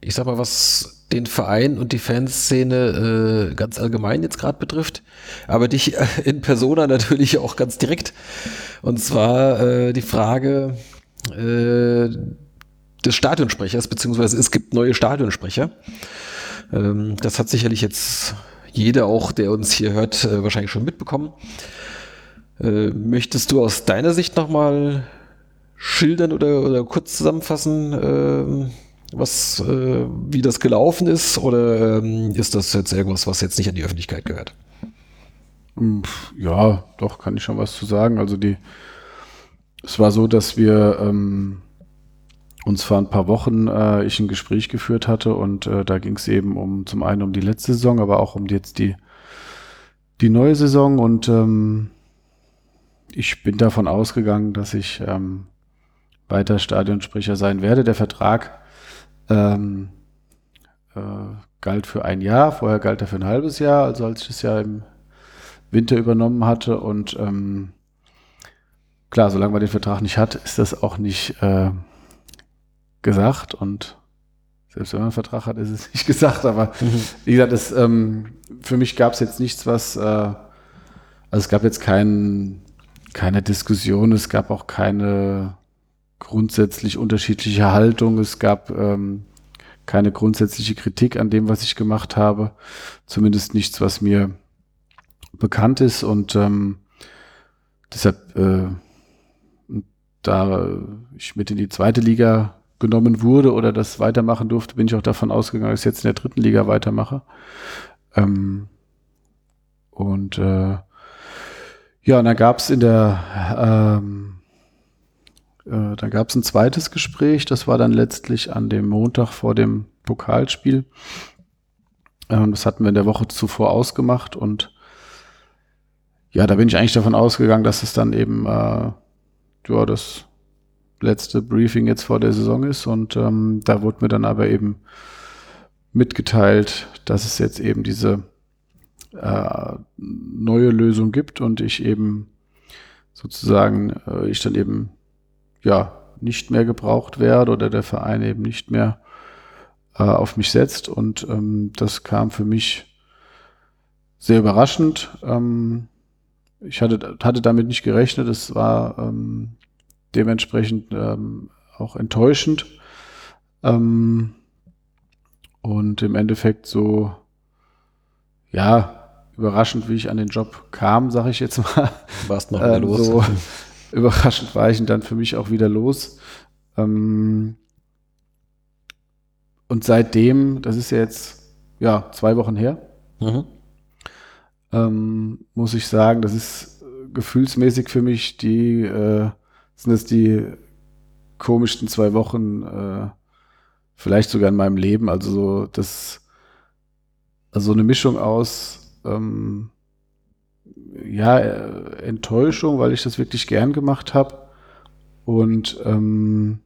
ich sag mal, was den Verein und die Fanszene äh, ganz allgemein jetzt gerade betrifft, aber dich äh, in Persona natürlich auch ganz direkt. Und zwar äh, die Frage, äh, des Stadionsprechers, beziehungsweise es gibt neue Stadionsprecher. Ähm, das hat sicherlich jetzt jeder auch, der uns hier hört, äh, wahrscheinlich schon mitbekommen. Äh, möchtest du aus deiner Sicht nochmal schildern oder, oder kurz zusammenfassen, ähm, was, äh, wie das gelaufen ist? Oder ähm, ist das jetzt irgendwas, was jetzt nicht an die Öffentlichkeit gehört? Hm, ja, doch, kann ich schon was zu sagen. Also die, es war so, dass wir ähm, uns vor ein paar Wochen äh, ich ein Gespräch geführt hatte und äh, da ging es eben um zum einen um die letzte Saison, aber auch um jetzt die die neue Saison und ähm, ich bin davon ausgegangen, dass ich ähm, weiter Stadionsprecher sein werde. Der Vertrag ähm, äh, galt für ein Jahr, vorher galt er für ein halbes Jahr, also als ich das Jahr im Winter übernommen hatte und ähm, klar, solange man den Vertrag nicht hat, ist das auch nicht äh, gesagt und selbst wenn man einen Vertrag hat, ist es nicht gesagt, aber mhm. wie gesagt, das, ähm, für mich gab es jetzt nichts, was, äh, also es gab jetzt kein, keine Diskussion, es gab auch keine grundsätzlich unterschiedliche Haltung, es gab ähm, keine grundsätzliche Kritik an dem, was ich gemacht habe, zumindest nichts, was mir bekannt ist. Und ähm, deshalb, äh, da ich mit in die zweite Liga genommen wurde oder das weitermachen durfte, bin ich auch davon ausgegangen, dass ich jetzt in der dritten Liga weitermache. Ähm, und äh, ja, und dann gab es in der ähm, äh, dann gab es ein zweites Gespräch, das war dann letztlich an dem Montag vor dem Pokalspiel. Ähm, das hatten wir in der Woche zuvor ausgemacht und ja, da bin ich eigentlich davon ausgegangen, dass es dann eben äh, ja, das letzte Briefing jetzt vor der Saison ist. Und ähm, da wurde mir dann aber eben mitgeteilt, dass es jetzt eben diese äh, neue Lösung gibt und ich eben sozusagen, äh, ich dann eben ja nicht mehr gebraucht werde oder der Verein eben nicht mehr äh, auf mich setzt. Und ähm, das kam für mich sehr überraschend. Ähm, ich hatte, hatte damit nicht gerechnet. Es war ähm, dementsprechend ähm, auch enttäuschend. Ähm, und im Endeffekt so, ja, überraschend, wie ich an den Job kam, sage ich jetzt mal. Warst noch wieder ähm, los. So, überraschend war ich dann für mich auch wieder los. Ähm, und seitdem, das ist ja jetzt ja zwei Wochen her, mhm. ähm, muss ich sagen, das ist gefühlsmäßig für mich die äh, sind das die komischsten zwei Wochen, äh, vielleicht sogar in meinem Leben. Also so das, also eine Mischung aus ähm, ja, äh, Enttäuschung, weil ich das wirklich gern gemacht habe. Und ähm,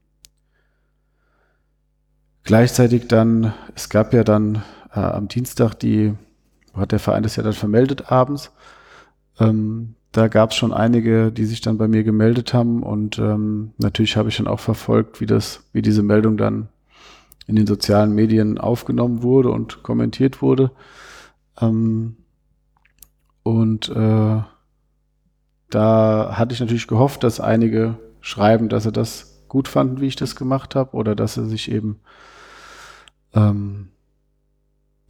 gleichzeitig dann, es gab ja dann äh, am Dienstag die, hat der Verein das ja dann vermeldet abends, ähm, da gab es schon einige, die sich dann bei mir gemeldet haben und ähm, natürlich habe ich dann auch verfolgt, wie das, wie diese Meldung dann in den sozialen Medien aufgenommen wurde und kommentiert wurde. Ähm, und äh, da hatte ich natürlich gehofft, dass einige schreiben, dass sie das gut fanden, wie ich das gemacht habe, oder dass sie sich eben ähm,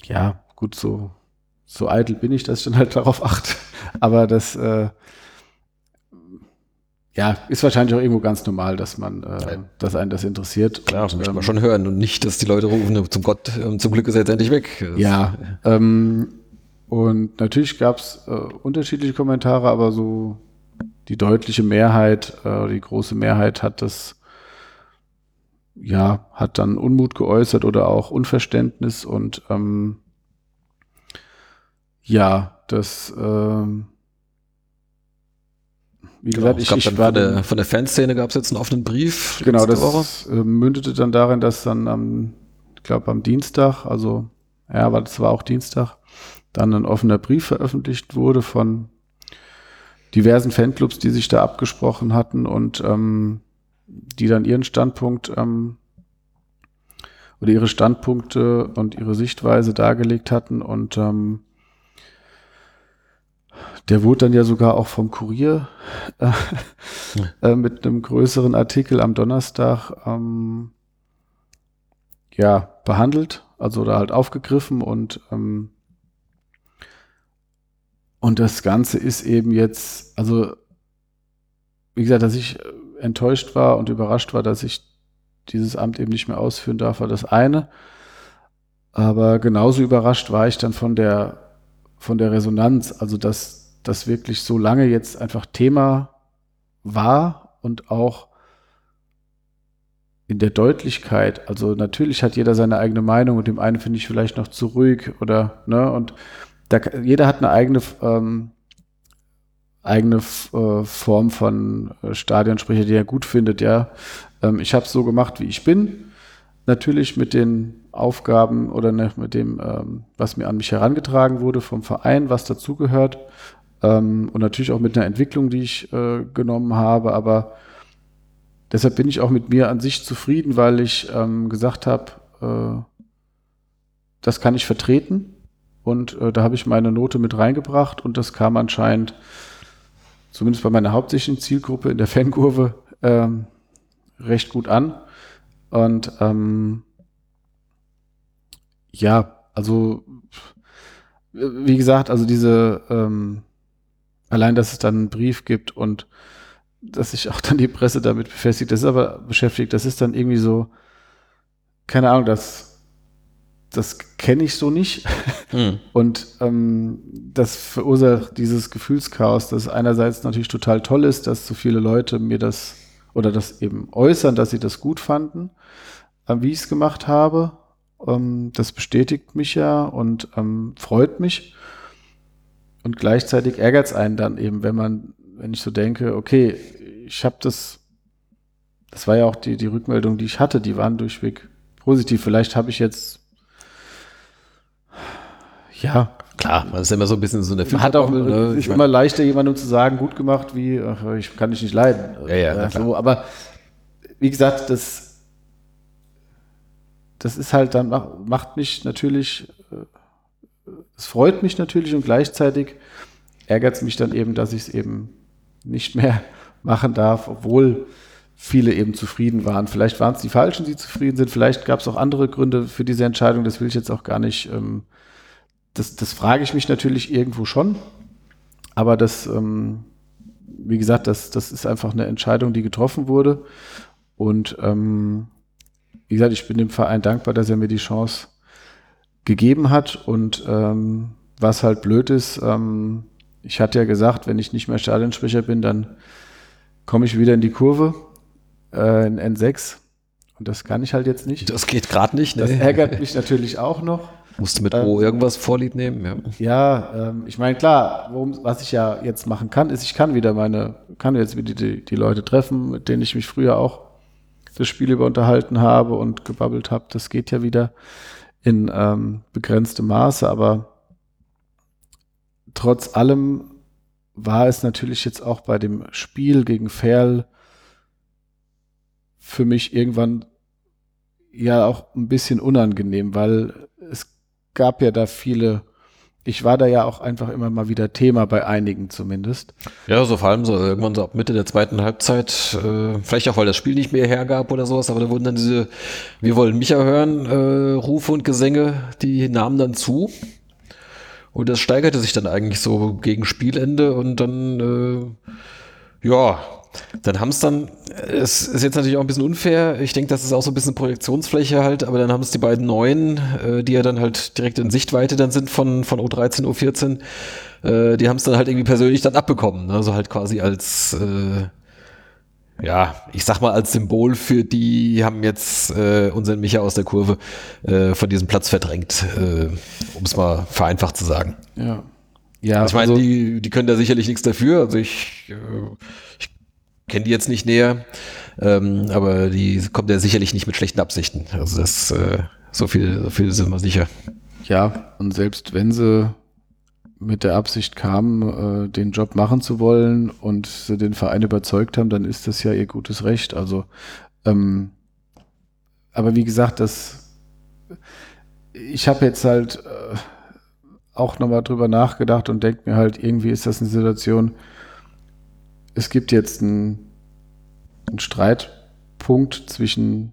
ja gut so so eitel bin ich, dass ich dann halt darauf achte. Aber das äh, ja, ist wahrscheinlich auch irgendwo ganz normal, dass man, äh, dass einen das interessiert. Klar, das möchte man ähm, schon hören und nicht, dass die Leute rufen, zum Gott, ähm, zum Glück ist er jetzt endlich weg. Das ja, ähm, und natürlich gab es äh, unterschiedliche Kommentare, aber so die deutliche Mehrheit, äh, die große Mehrheit hat das, ja, hat dann Unmut geäußert oder auch Unverständnis und ähm, ja, das, ähm, wie genau, gesagt, ich, ich war von der, von der Fanszene gab es jetzt einen offenen Brief. Genau, das Woche. Äh, mündete dann darin, dass dann am, ich glaube am Dienstag, also ja, aber das war auch Dienstag, dann ein offener Brief veröffentlicht wurde von diversen Fanclubs, die sich da abgesprochen hatten und ähm, die dann ihren Standpunkt ähm, oder ihre Standpunkte und ihre Sichtweise dargelegt hatten und ähm, der wurde dann ja sogar auch vom Kurier äh, äh, mit einem größeren Artikel am Donnerstag ähm, ja, behandelt, also da halt aufgegriffen und ähm, und das Ganze ist eben jetzt, also wie gesagt, dass ich enttäuscht war und überrascht war, dass ich dieses Amt eben nicht mehr ausführen darf, war das eine. Aber genauso überrascht war ich dann von der, von der Resonanz, also dass das wirklich so lange jetzt einfach Thema war und auch in der Deutlichkeit. Also natürlich hat jeder seine eigene Meinung und dem einen finde ich vielleicht noch zu ruhig oder, ne, und da, jeder hat eine eigene, ähm, eigene äh, Form von äh, Stadionsprecher, die er gut findet, ja. Ähm, ich habe es so gemacht, wie ich bin. Natürlich mit den Aufgaben oder ne, mit dem, ähm, was mir an mich herangetragen wurde vom Verein, was dazugehört. Ähm, und natürlich auch mit einer Entwicklung, die ich äh, genommen habe. Aber deshalb bin ich auch mit mir an sich zufrieden, weil ich ähm, gesagt habe, äh, das kann ich vertreten. Und äh, da habe ich meine Note mit reingebracht und das kam anscheinend, zumindest bei meiner hauptsächlichen Zielgruppe in der Fankurve, ähm, recht gut an. Und ähm, ja, also wie gesagt, also diese ähm, allein, dass es dann einen Brief gibt und dass sich auch dann die Presse damit befestigt, das ist aber beschäftigt, das ist dann irgendwie so, keine Ahnung, das, das kenne ich so nicht. Hm. Und ähm, das verursacht dieses Gefühlschaos, das einerseits natürlich total toll ist, dass so viele Leute mir das oder das eben äußern, dass sie das gut fanden, äh, wie ich es gemacht habe. Ähm, das bestätigt mich ja und ähm, freut mich. Und gleichzeitig ärgert es einen dann eben, wenn man, wenn ich so denke, okay, ich habe das, das war ja auch die, die Rückmeldung, die ich hatte, die waren durchweg positiv. Vielleicht habe ich jetzt, ja. Klar, man ist immer so ein bisschen so eine Man hat auch ne? ist immer leichter, jemandem zu sagen, gut gemacht, wie, ach, ich kann dich nicht leiden. Ja, ja, ja so, aber wie gesagt, das, das ist halt dann, macht mich natürlich, äh, es freut mich natürlich und gleichzeitig ärgert es mich dann eben, dass ich es eben nicht mehr machen darf, obwohl viele eben zufrieden waren. Vielleicht waren es die Falschen, die zufrieden sind. Vielleicht gab es auch andere Gründe für diese Entscheidung. Das will ich jetzt auch gar nicht. Ähm, das, das frage ich mich natürlich irgendwo schon. Aber das, ähm, wie gesagt, das, das ist einfach eine Entscheidung, die getroffen wurde. Und ähm, wie gesagt, ich bin dem Verein dankbar, dass er mir die Chance gegeben hat. Und ähm, was halt blöd ist, ähm, ich hatte ja gesagt, wenn ich nicht mehr Stadionsprecher bin, dann komme ich wieder in die Kurve, äh, in N6. Und das kann ich halt jetzt nicht. Das geht gerade nicht. Ne? Das ärgert mich natürlich auch noch. Musst du mit ähm, O irgendwas Vorlieb nehmen? Ja, ja ähm, ich meine, klar, worum, was ich ja jetzt machen kann, ist, ich kann wieder meine, kann jetzt wieder die, die Leute treffen, mit denen ich mich früher auch das Spiel über unterhalten habe und gebabbelt habe. Das geht ja wieder in ähm, begrenztem Maße, aber trotz allem war es natürlich jetzt auch bei dem Spiel gegen Ferl für mich irgendwann ja auch ein bisschen unangenehm, weil es gab ja da viele ich war da ja auch einfach immer mal wieder Thema bei einigen zumindest. Ja, so vor allem so irgendwann so ab Mitte der zweiten Halbzeit, äh, vielleicht auch weil das Spiel nicht mehr hergab oder sowas, aber da wurden dann diese Wir wollen Micha hören, äh, Rufe und Gesänge, die nahmen dann zu. Und das steigerte sich dann eigentlich so gegen Spielende und dann, äh, ja, dann haben es dann, es ist jetzt natürlich auch ein bisschen unfair, ich denke, das ist auch so ein bisschen Projektionsfläche halt, aber dann haben es die beiden Neuen, äh, die ja dann halt direkt in Sichtweite dann sind von, von O13, O14, äh, die haben es dann halt irgendwie persönlich dann abbekommen, ne? also halt quasi als, äh, ja, ich sag mal als Symbol für die haben jetzt äh, unseren Micha aus der Kurve äh, von diesem Platz verdrängt, äh, um es mal vereinfacht zu sagen. Ja. Ja, also ich meine, also, die, die können da sicherlich nichts dafür. Also ich, äh, ich kenne die jetzt nicht näher, ähm, aber die kommt ja sicherlich nicht mit schlechten Absichten. Also das äh, so viel, so viel sind wir sicher. Ja, und selbst wenn sie mit der Absicht kamen, äh, den Job machen zu wollen und sie den Verein überzeugt haben, dann ist das ja ihr gutes Recht. Also, ähm, aber wie gesagt, das, ich habe jetzt halt äh, auch nochmal drüber nachgedacht und denke mir halt, irgendwie ist das eine Situation, es gibt jetzt einen, einen Streitpunkt zwischen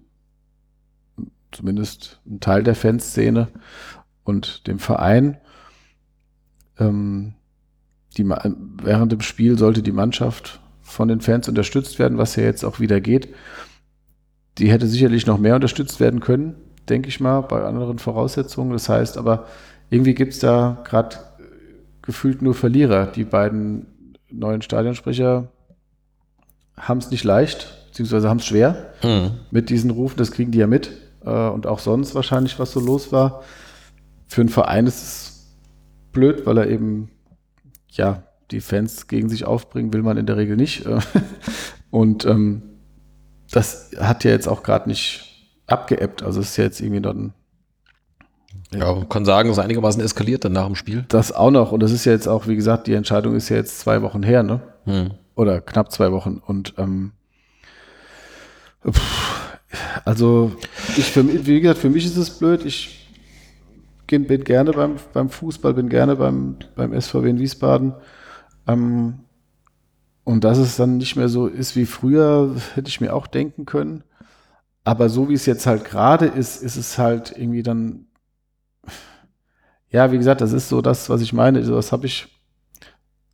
zumindest einem Teil der Fanszene und dem Verein. Ähm, die, während dem Spiel sollte die Mannschaft von den Fans unterstützt werden, was ja jetzt auch wieder geht. die hätte sicherlich noch mehr unterstützt werden können, denke ich mal, bei anderen Voraussetzungen. Das heißt aber, irgendwie gibt es da gerade gefühlt nur Verlierer. Die beiden neuen Stadionsprecher haben es nicht leicht, beziehungsweise haben es schwer mhm. mit diesen Rufen. Das kriegen die ja mit. Äh, und auch sonst wahrscheinlich, was so los war. Für einen Verein ist es blöd, weil er eben, ja, die Fans gegen sich aufbringen, will man in der Regel nicht. und ähm, das hat ja jetzt auch gerade nicht abgeebbt. Also es ist ja jetzt irgendwie dann. Ja, man kann sagen, es ist einigermaßen eskaliert dann nach dem Spiel. Das auch noch. Und das ist ja jetzt auch, wie gesagt, die Entscheidung ist ja jetzt zwei Wochen her, ne? Hm. Oder knapp zwei Wochen. Und ähm, pff, also ich für, wie gesagt, für mich ist es blöd. Ich bin gerne beim, beim Fußball, bin gerne beim, beim SVW in Wiesbaden. Ähm, und dass es dann nicht mehr so ist wie früher, hätte ich mir auch denken können. Aber so wie es jetzt halt gerade ist, ist es halt irgendwie dann, ja, wie gesagt, das ist so das, was ich meine. Das habe ich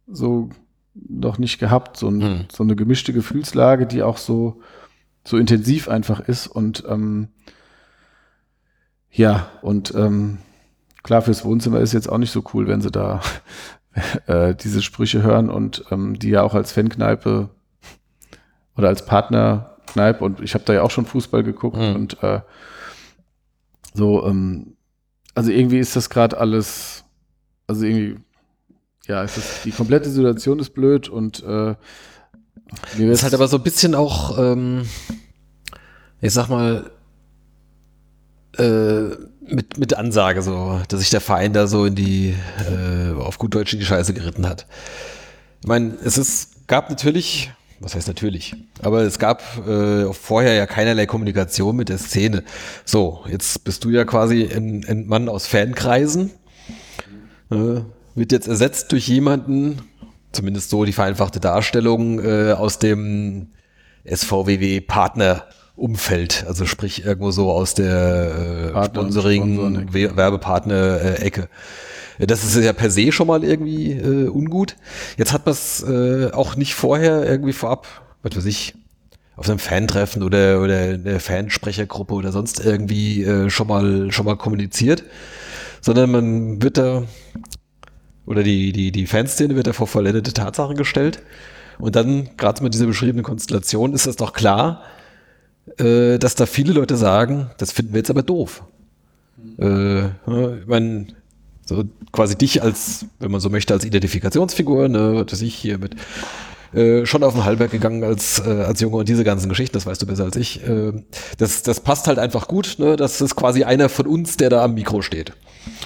so noch nicht gehabt. So, ein, hm. so, eine gemischte Gefühlslage, die auch so, so intensiv einfach ist. Und ähm, ja, und ähm, klar, fürs Wohnzimmer ist jetzt auch nicht so cool, wenn sie da äh, diese Sprüche hören und ähm, die ja auch als Fankneipe oder als Partnerkneipe und ich habe da ja auch schon Fußball geguckt mhm. und äh, so, ähm, also irgendwie ist das gerade alles, also irgendwie, ja, ist das, die komplette Situation ist blöd und äh, mir ist halt aber so ein bisschen auch, ähm, ich sag mal, äh, mit, mit Ansage, so, dass sich der Verein da so in die, äh, auf gut Deutsch in die Scheiße geritten hat. Ich meine, es ist, gab natürlich, was heißt natürlich, aber es gab äh, vorher ja keinerlei Kommunikation mit der Szene. So, jetzt bist du ja quasi ein, ein Mann aus Fankreisen, äh, wird jetzt ersetzt durch jemanden, zumindest so die vereinfachte Darstellung, äh, aus dem SVWW-Partner Umfeld, also sprich irgendwo so aus der äh, Sponsoring, Werbepartner-Ecke. Das ist ja per se schon mal irgendwie äh, ungut. Jetzt hat man es äh, auch nicht vorher irgendwie vorab, was weiß ich, auf einem Fan-Treffen oder, oder eine Fansprechergruppe oder sonst irgendwie äh, schon mal schon mal kommuniziert, sondern man wird da oder die, die, die Fanszene wird da vor vollendete Tatsachen gestellt. Und dann, gerade mit dieser beschriebenen Konstellation, ist das doch klar, äh, dass da viele Leute sagen, das finden wir jetzt aber doof. Äh, ich meine, so quasi dich als, wenn man so möchte, als Identifikationsfigur, ne, dass ich hier mit äh, schon auf den Hallberg gegangen als, äh, als Junge und diese ganzen Geschichten, das weißt du besser als ich. Äh, das, das passt halt einfach gut, ne? Das ist quasi einer von uns, der da am Mikro steht.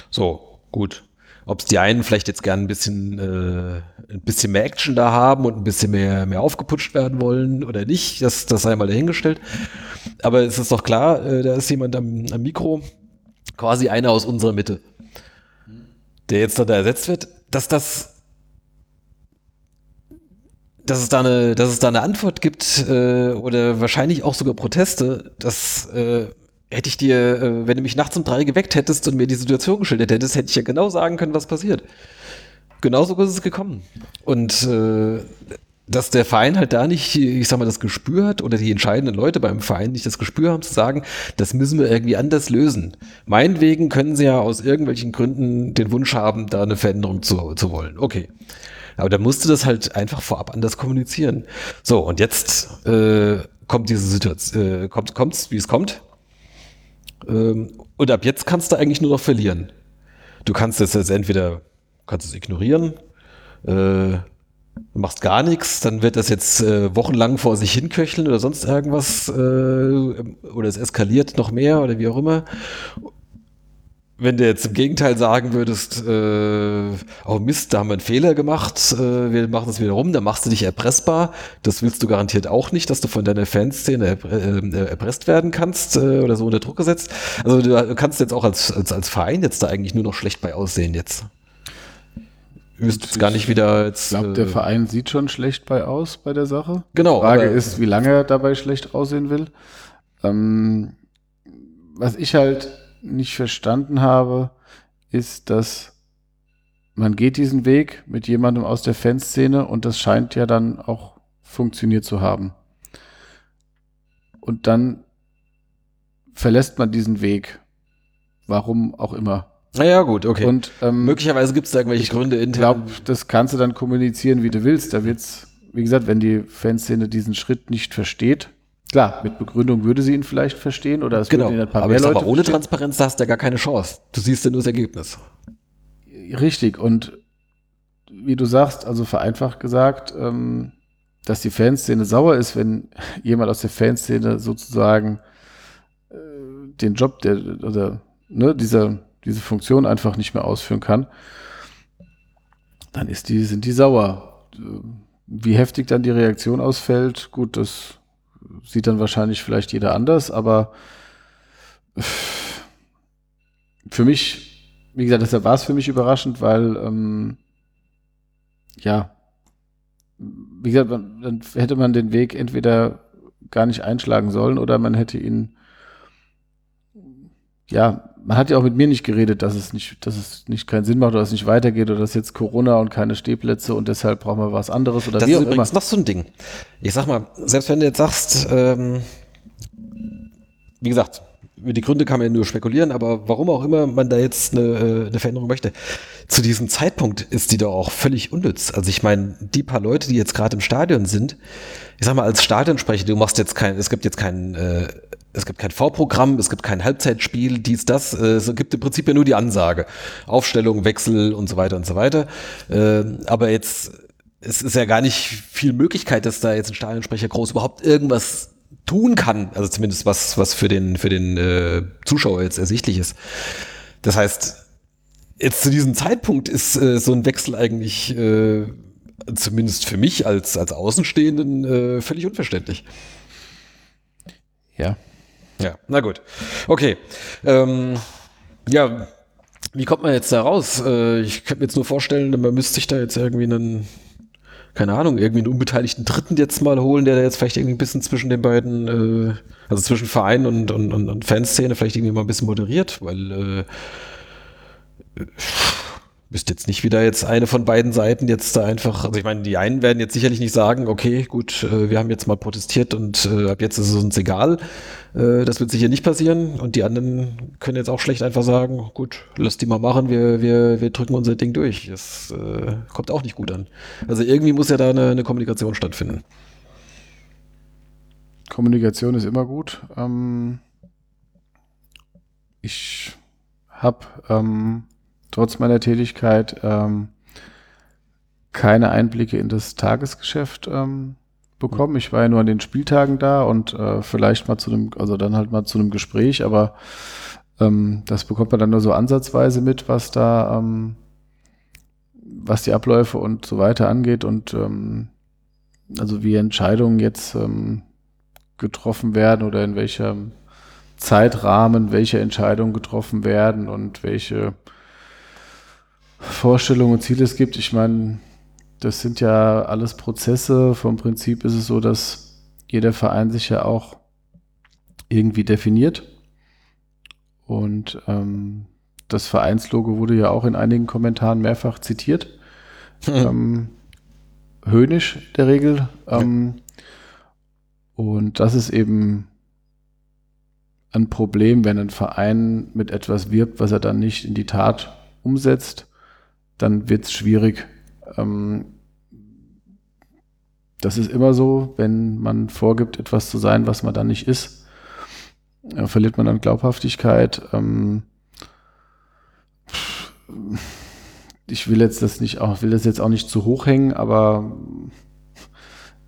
So, gut. Ob es die einen vielleicht jetzt gern ein bisschen, äh, ein bisschen mehr Action da haben und ein bisschen mehr, mehr aufgeputscht werden wollen oder nicht, das, das sei mal dahingestellt. Aber es ist doch klar, äh, da ist jemand am, am Mikro, quasi einer aus unserer Mitte, der jetzt da ersetzt wird, dass das dass es da eine, dass es da eine Antwort gibt äh, oder wahrscheinlich auch sogar Proteste, das äh, hätte ich dir, äh, wenn du mich nachts um drei geweckt hättest und mir die Situation geschildert hättest, hätte ich ja genau sagen können, was passiert. Genauso ist es gekommen. Und äh, dass der Verein halt da nicht, ich sag mal, das Gespür hat oder die entscheidenden Leute beim Verein nicht das Gespür haben zu sagen, das müssen wir irgendwie anders lösen. Meinetwegen können sie ja aus irgendwelchen Gründen den Wunsch haben, da eine Veränderung zu, zu wollen. Okay. Aber da musste das halt einfach vorab anders kommunizieren. So, und jetzt äh, kommt diese Situation, äh, kommt, kommt's, wie es kommt. Ähm, und ab jetzt kannst du eigentlich nur noch verlieren. Du kannst es jetzt entweder kannst es ignorieren, äh, machst gar nichts, dann wird das jetzt äh, wochenlang vor sich hinköcheln oder sonst irgendwas äh, oder es eskaliert noch mehr oder wie auch immer wenn du jetzt im Gegenteil sagen würdest, äh, oh Mist, da haben wir einen Fehler gemacht, äh, wir machen es wieder rum, dann machst du dich erpressbar. Das willst du garantiert auch nicht, dass du von deiner Fanszene äh, erpresst werden kannst äh, oder so unter Druck gesetzt. Also du kannst jetzt auch als, als, als Verein jetzt da eigentlich nur noch schlecht bei aussehen jetzt. Du wirst jetzt gar nicht wieder jetzt. Ich glaube, der äh, Verein sieht schon schlecht bei aus bei der Sache. Genau. Die Frage ist, wie lange er dabei schlecht aussehen will. Ähm, was ich halt nicht verstanden habe, ist, dass man geht diesen Weg mit jemandem aus der Fanszene und das scheint ja dann auch funktioniert zu haben. Und dann verlässt man diesen Weg. Warum auch immer. Naja, gut, okay. Und ähm, Möglicherweise gibt es da irgendwelche Gründe ich intern. glaube, das kannst du dann kommunizieren, wie du willst. Da wird's, wie gesagt, wenn die Fanszene diesen Schritt nicht versteht, klar, mit Begründung würde sie ihn vielleicht verstehen oder es genau. würden ihn ein paar Aber mehr Leute mal, ohne verstehen. Transparenz da hast du ja gar keine Chance. Du siehst ja nur das Ergebnis. Richtig, und wie du sagst, also vereinfacht gesagt, ähm, dass die Fanszene sauer ist, wenn jemand aus der Fanszene sozusagen äh, den Job der oder ne, dieser, diese Funktion einfach nicht mehr ausführen kann, dann ist die, sind die sauer. Wie heftig dann die Reaktion ausfällt, gut, das sieht dann wahrscheinlich vielleicht jeder anders, aber für mich, wie gesagt, deshalb war es für mich überraschend, weil ähm, ja, wie gesagt, man, dann hätte man den Weg entweder gar nicht einschlagen sollen oder man hätte ihn ja, man hat ja auch mit mir nicht geredet, dass es nicht, dass es nicht keinen Sinn macht oder dass es nicht weitergeht oder dass jetzt Corona und keine Stehplätze und deshalb brauchen wir was anderes oder Das wie ist auch immer. übrigens noch so ein Ding. Ich sag mal, selbst wenn du jetzt sagst, ähm, wie gesagt, über die Gründe kann man ja nur spekulieren, aber warum auch immer man da jetzt eine, äh, eine Veränderung möchte, zu diesem Zeitpunkt ist die doch auch völlig unnütz. Also ich meine, die paar Leute, die jetzt gerade im Stadion sind, ich sag mal, als Stadionsprecher, du machst jetzt kein, es gibt jetzt kein, äh, es gibt kein V-Programm, es gibt kein Halbzeitspiel, dies, das, äh, es gibt im Prinzip ja nur die Ansage. Aufstellung, Wechsel und so weiter und so weiter. Äh, aber jetzt, es ist ja gar nicht viel Möglichkeit, dass da jetzt ein Stadionsprecher groß überhaupt irgendwas tun kann, also zumindest was, was für den, für den äh, Zuschauer jetzt ersichtlich ist. Das heißt, jetzt zu diesem Zeitpunkt ist so ein Wechsel eigentlich zumindest für mich als, als Außenstehenden völlig unverständlich. Ja. Ja, na gut. Okay. Ähm, ja, wie kommt man jetzt da raus? Äh, ich könnte mir jetzt nur vorstellen, man müsste sich da jetzt irgendwie einen, keine Ahnung, irgendwie einen unbeteiligten Dritten jetzt mal holen, der da jetzt vielleicht irgendwie ein bisschen zwischen den beiden, äh, also zwischen Verein und, und, und, und Fanszene vielleicht irgendwie mal ein bisschen moderiert, weil äh, wüsste jetzt nicht, wie da jetzt eine von beiden Seiten jetzt da einfach, also ich meine, die einen werden jetzt sicherlich nicht sagen, okay, gut, äh, wir haben jetzt mal protestiert und äh, ab jetzt ist es uns egal. Äh, das wird sicher nicht passieren. Und die anderen können jetzt auch schlecht einfach sagen, gut, lass die mal machen, wir, wir, wir drücken unser Ding durch. Das äh, kommt auch nicht gut an. Also irgendwie muss ja da eine, eine Kommunikation stattfinden. Kommunikation ist immer gut. Ähm, ich habe ähm, trotz meiner Tätigkeit ähm, keine Einblicke in das Tagesgeschäft ähm, bekommen. Ich war ja nur an den Spieltagen da und äh, vielleicht mal zu einem, also dann halt mal zu einem Gespräch, aber ähm, das bekommt man dann nur so ansatzweise mit, was da, ähm, was die Abläufe und so weiter angeht und ähm, also wie Entscheidungen jetzt ähm, getroffen werden oder in welchem Zeitrahmen welche Entscheidungen getroffen werden und welche Vorstellungen und Ziele es gibt. Ich meine, das sind ja alles Prozesse. Vom Prinzip ist es so, dass jeder Verein sich ja auch irgendwie definiert. Und ähm, das Vereinslogo wurde ja auch in einigen Kommentaren mehrfach zitiert. ähm, höhnisch der Regel. Ähm, und das ist eben ein Problem, wenn ein Verein mit etwas wirbt, was er dann nicht in die Tat umsetzt, dann wird es schwierig. Ähm, das ist immer so, wenn man vorgibt, etwas zu sein, was man dann nicht ist, äh, verliert man dann Glaubhaftigkeit. Ähm, ich will jetzt das nicht auch, will das jetzt auch nicht zu hoch hängen, aber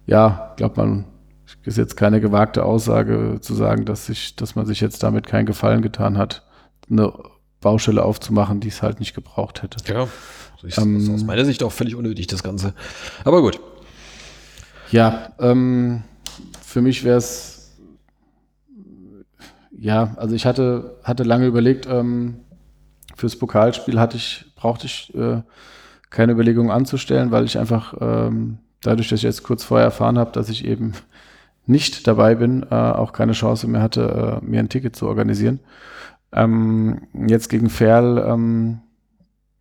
ja, glaubt man, ist jetzt keine gewagte Aussage zu sagen, dass sich, dass man sich jetzt damit keinen Gefallen getan hat, eine Baustelle aufzumachen, die es halt nicht gebraucht hätte. Ja, ich, Ähm, aus meiner Sicht auch völlig unnötig, das Ganze. Aber gut. Ja, ähm, für mich wäre es, ja, also ich hatte, hatte lange überlegt, ähm, fürs Pokalspiel hatte ich, brauchte ich äh, keine Überlegung anzustellen, weil ich einfach, ähm, dadurch, dass ich jetzt kurz vorher erfahren habe, dass ich eben nicht dabei bin, äh, auch keine Chance mehr hatte, äh, mir ein Ticket zu organisieren. Ähm, jetzt gegen Ferl, ähm,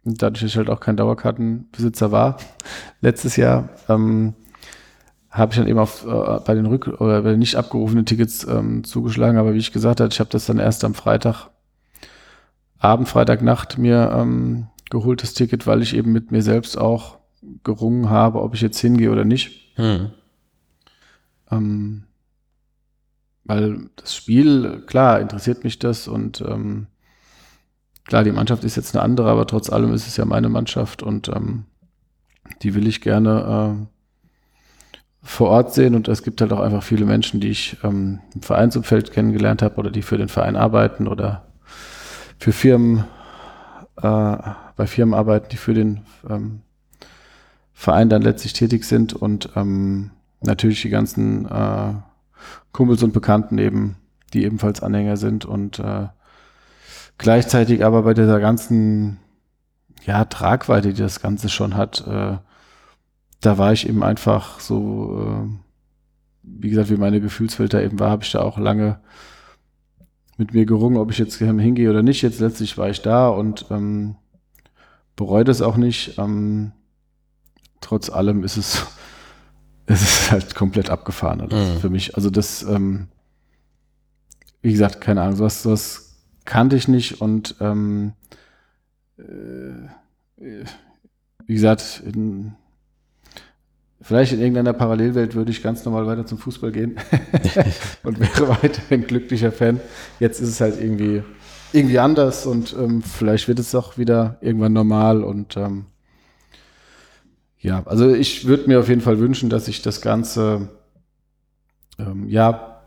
dadurch, dass ich halt auch kein Dauerkartenbesitzer war, letztes Jahr, ähm, habe ich dann eben auf, äh, bei den Rück- oder bei den nicht abgerufenen Tickets ähm, zugeschlagen. Aber wie ich gesagt habe, ich habe das dann erst am Freitag, Abend, Freitagnacht mir ähm, geholt, das Ticket, weil ich eben mit mir selbst auch gerungen habe, ob ich jetzt hingehe oder nicht. Hm. Ähm, weil das Spiel, klar, interessiert mich das und ähm, klar, die Mannschaft ist jetzt eine andere, aber trotz allem ist es ja meine Mannschaft und ähm, die will ich gerne äh, vor Ort sehen und es gibt halt auch einfach viele Menschen, die ich ähm, im Vereinsumfeld kennengelernt habe oder die für den Verein arbeiten oder für Firmen, äh, bei Firmen arbeiten, die für den ähm, Verein dann letztlich tätig sind und ähm, natürlich die ganzen äh, Kumpels und Bekannten eben, die ebenfalls Anhänger sind und äh, gleichzeitig aber bei dieser ganzen ja, Tragweite, die das Ganze schon hat, äh, da war ich eben einfach so, äh, wie gesagt, wie meine Gefühlswelt da eben war, habe ich da auch lange mit mir gerungen, ob ich jetzt hingehe oder nicht. Jetzt letztlich war ich da und ähm, bereue das auch nicht. Ähm, trotz allem ist es, es ist halt komplett abgefahren alles Mhm. für mich. Also das, ähm, wie gesagt, keine Ahnung, sowas, sowas kannte ich nicht und ähm, äh, wie gesagt, in, vielleicht in irgendeiner Parallelwelt würde ich ganz normal weiter zum Fußball gehen und wäre weiterhin glücklicher Fan. Jetzt ist es halt irgendwie irgendwie anders und ähm, vielleicht wird es auch wieder irgendwann normal und ähm, ja, also ich würde mir auf jeden Fall wünschen, dass sich das Ganze ähm, ja,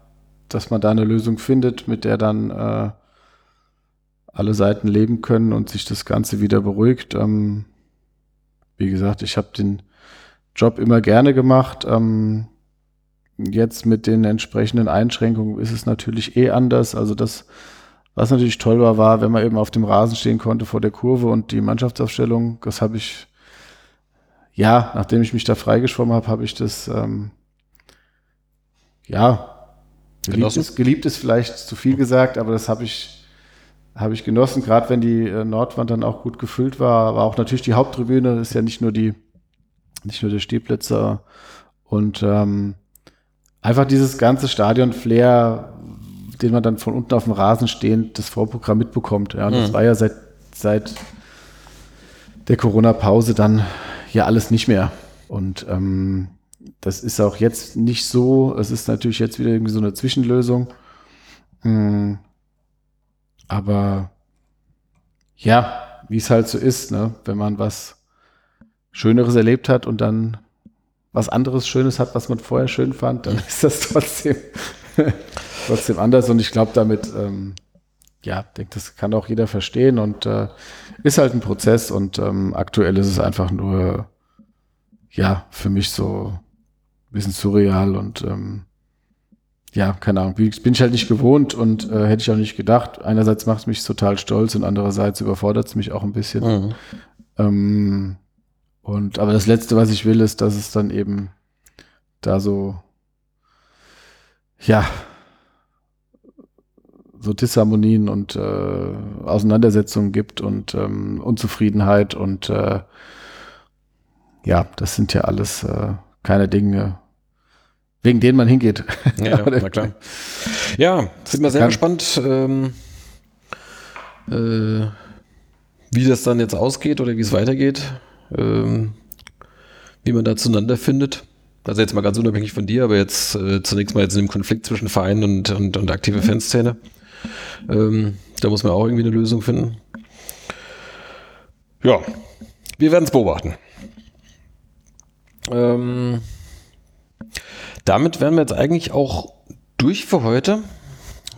dass man da eine Lösung findet, mit der dann äh, alle Seiten leben können und sich das Ganze wieder beruhigt. Ähm, wie gesagt, ich habe den Job immer gerne gemacht. Ähm, jetzt mit den entsprechenden Einschränkungen ist es natürlich eh anders. Also das, was natürlich toll war, war, wenn man eben auf dem Rasen stehen konnte vor der Kurve und die Mannschaftsaufstellung, das habe ich, ja, nachdem ich mich da freigeschwommen habe, habe ich das, ähm, ja, geliebt ist, geliebt ist vielleicht zu viel gesagt, aber das habe ich habe ich genossen, gerade wenn die äh, Nordwand dann auch gut gefüllt war, war auch natürlich die Haupttribüne, das ist ja nicht nur die, nicht nur der Stehplätze und ähm, einfach dieses ganze Stadion-Flair, den man dann von unten auf dem Rasen stehend das Vorprogramm mitbekommt. Ja, und das Mhm. war ja seit, seit der Corona-Pause dann ja alles nicht mehr. Und ähm, das ist auch jetzt nicht so. Es ist natürlich jetzt wieder irgendwie so eine Zwischenlösung. Mm, aber ja, wie es halt so ist, ne? wenn man was Schöneres erlebt hat und dann was anderes Schönes hat, was man vorher schön fand, dann ist das trotzdem, trotzdem anders. Und ich glaube, damit, ähm, ja, denke, das kann auch jeder verstehen und äh, ist halt ein Prozess und ähm, aktuell ist es einfach nur, ja, für mich so ein bisschen surreal und ähm, ja, keine Ahnung, bin ich halt nicht gewohnt und äh, hätte ich auch nicht gedacht. Einerseits macht es mich total stolz und andererseits überfordert es mich auch ein bisschen. Mhm. Ähm, und aber das Letzte, was ich will, ist, dass es dann eben da so, ja, so Disharmonien und äh, Auseinandersetzungen gibt und ähm, Unzufriedenheit und äh, ja, das sind ja alles äh, keine Dinge, wegen denen man hingeht. Ja, ja, na klar. Ja, sind wir sehr gespannt, ähm, äh, wie das dann jetzt ausgeht oder wie es weitergeht, ähm, wie man da zueinander findet. Also jetzt mal ganz unabhängig von dir, aber jetzt äh, zunächst mal jetzt in dem Konflikt zwischen Verein und, und, und aktive Fanszene. Ähm, da muss man auch irgendwie eine Lösung finden. Ja, wir werden es beobachten. Ähm, damit wären wir jetzt eigentlich auch durch für heute.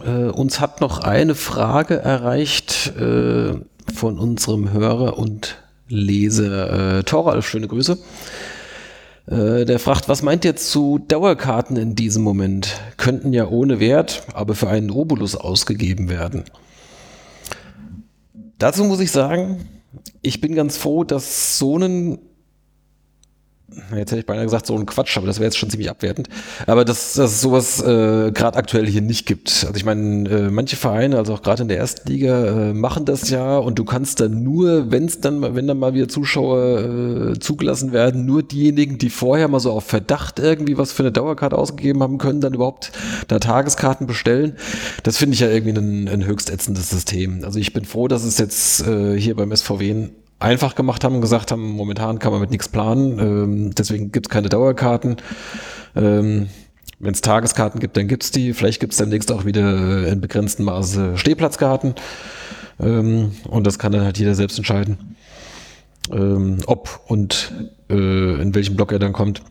Äh, uns hat noch eine Frage erreicht äh, von unserem Hörer und Leser äh, Thoralf. Schöne Grüße. Äh, der fragt, was meint ihr zu Dauerkarten in diesem Moment? Könnten ja ohne Wert, aber für einen Obolus ausgegeben werden. Dazu muss ich sagen, ich bin ganz froh, dass so ein jetzt hätte ich beinahe gesagt, so ein Quatsch, aber das wäre jetzt schon ziemlich abwertend. Aber dass dass es sowas äh, gerade aktuell hier nicht gibt. Also ich meine, äh, manche Vereine, also auch gerade in der ersten Liga, äh, machen das ja und du kannst dann nur, wenn es dann, wenn dann mal wieder Zuschauer äh, zugelassen werden, nur diejenigen, die vorher mal so auf Verdacht irgendwie was für eine Dauerkarte ausgegeben haben, können dann überhaupt da Tageskarten bestellen. Das finde ich ja irgendwie ein, ein höchst ätzendes System. Also ich bin froh, dass es jetzt äh, hier beim SVW einfach gemacht haben und gesagt haben, momentan kann man mit nichts planen, ähm, deswegen gibt es keine Dauerkarten. Ähm, Wenn es Tageskarten gibt, dann gibt es die. Vielleicht gibt es demnächst auch wieder in begrenztem Maße Stehplatzkarten. Ähm, und das kann dann halt jeder selbst entscheiden, ähm, ob und äh, in welchem Block er dann kommt.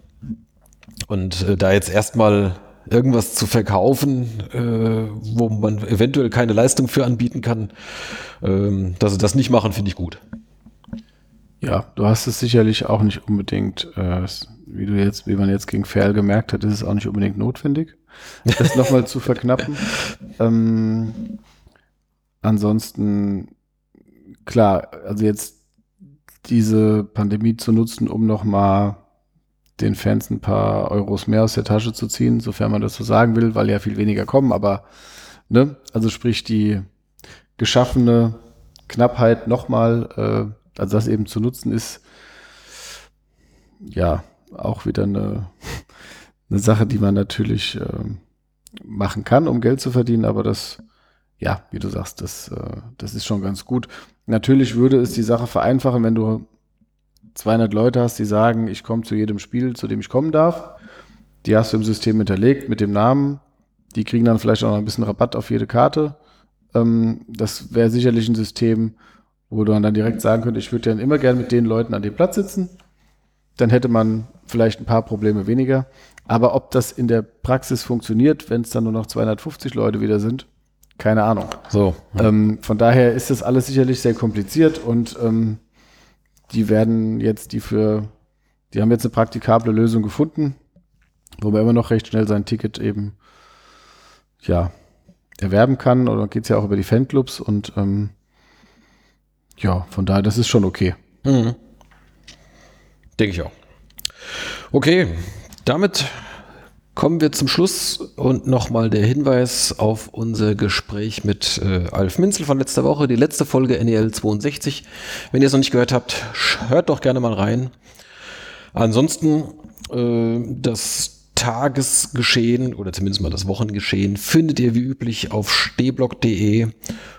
Und äh, da jetzt erstmal irgendwas zu verkaufen, äh, wo man eventuell keine Leistung für anbieten kann, ähm, dass sie das nicht machen, finde ich gut. Ja, du hast es sicherlich auch nicht unbedingt, äh, wie du jetzt, wie man jetzt gegen Ferl gemerkt hat, ist es auch nicht unbedingt notwendig, das nochmal zu verknappen. Ähm, ansonsten, klar, also jetzt diese Pandemie zu nutzen, um nochmal den Fans ein paar Euros mehr aus der Tasche zu ziehen, sofern man das so sagen will, weil ja viel weniger kommen, aber ne, also sprich die geschaffene Knappheit nochmal, äh, also das eben zu nutzen ist, ja, auch wieder eine, eine Sache, die man natürlich äh, machen kann, um Geld zu verdienen, aber das, ja, wie du sagst, das, äh, das ist schon ganz gut. Natürlich würde es die Sache vereinfachen, wenn du 200 Leute hast, die sagen, ich komme zu jedem Spiel, zu dem ich kommen darf. Die hast du im System hinterlegt mit dem Namen. Die kriegen dann vielleicht auch noch ein bisschen Rabatt auf jede Karte. Ähm, das wäre sicherlich ein System, wo du dann direkt sagen könntest, ich würde dann immer gern mit den Leuten an dem Platz sitzen. Dann hätte man vielleicht ein paar Probleme weniger. Aber ob das in der Praxis funktioniert, wenn es dann nur noch 250 Leute wieder sind, keine Ahnung. So. Ähm, von daher ist das alles sicherlich sehr kompliziert und ähm, die werden jetzt die für, die haben jetzt eine praktikable Lösung gefunden, wo man immer noch recht schnell sein Ticket eben, ja, erwerben kann. Oder geht es ja auch über die Fanclubs und ähm, ja, von daher, das ist schon okay. Mhm. Denke ich auch. Okay, damit kommen wir zum Schluss und nochmal der Hinweis auf unser Gespräch mit äh, Alf Minzel von letzter Woche, die letzte Folge NEL 62. Wenn ihr es noch nicht gehört habt, hört doch gerne mal rein. Ansonsten äh, das Tagesgeschehen oder zumindest mal das Wochengeschehen findet ihr wie üblich auf stehblock.de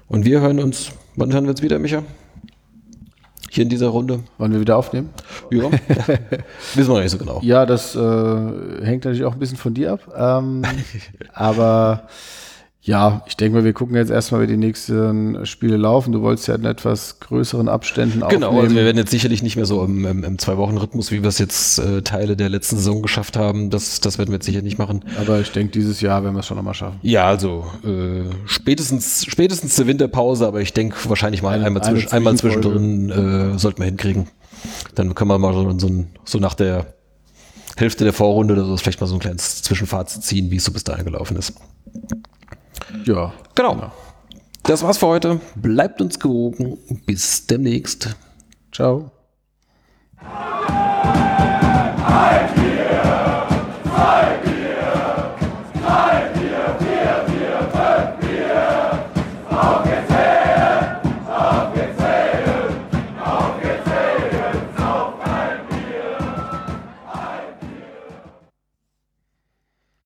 und wir hören uns, wann hören wir uns wieder, Micha? Hier in dieser Runde. Wollen wir wieder aufnehmen? Ja, wissen wir noch nicht so genau. Ja, das äh, hängt natürlich auch ein bisschen von dir ab. Ähm, aber ja, ich denke mal, wir gucken jetzt erstmal, wie die nächsten Spiele laufen. Du wolltest ja in etwas größeren Abständen Genau, aufnehmen. also wir werden jetzt sicherlich nicht mehr so im, im, im Zwei-Wochen-Rhythmus, wie wir es jetzt äh, Teile der letzten Saison geschafft haben. Das, das werden wir jetzt sicher nicht machen. aber ich denke, dieses Jahr werden wir es schon nochmal schaffen. Ja, also äh, spätestens, spätestens zur Winterpause, aber ich denke wahrscheinlich mal Eine- einmal, zwisch, einmal zwischendrin äh, sollten wir hinkriegen. Dann können wir mal so, so, so nach der Hälfte der Vorrunde oder so vielleicht mal so ein kleines Zwischenfazit ziehen, wie es so bis dahin gelaufen ist. Ja. Genau. Das war's für heute. Bleibt uns gewogen. Bis demnächst. Ciao.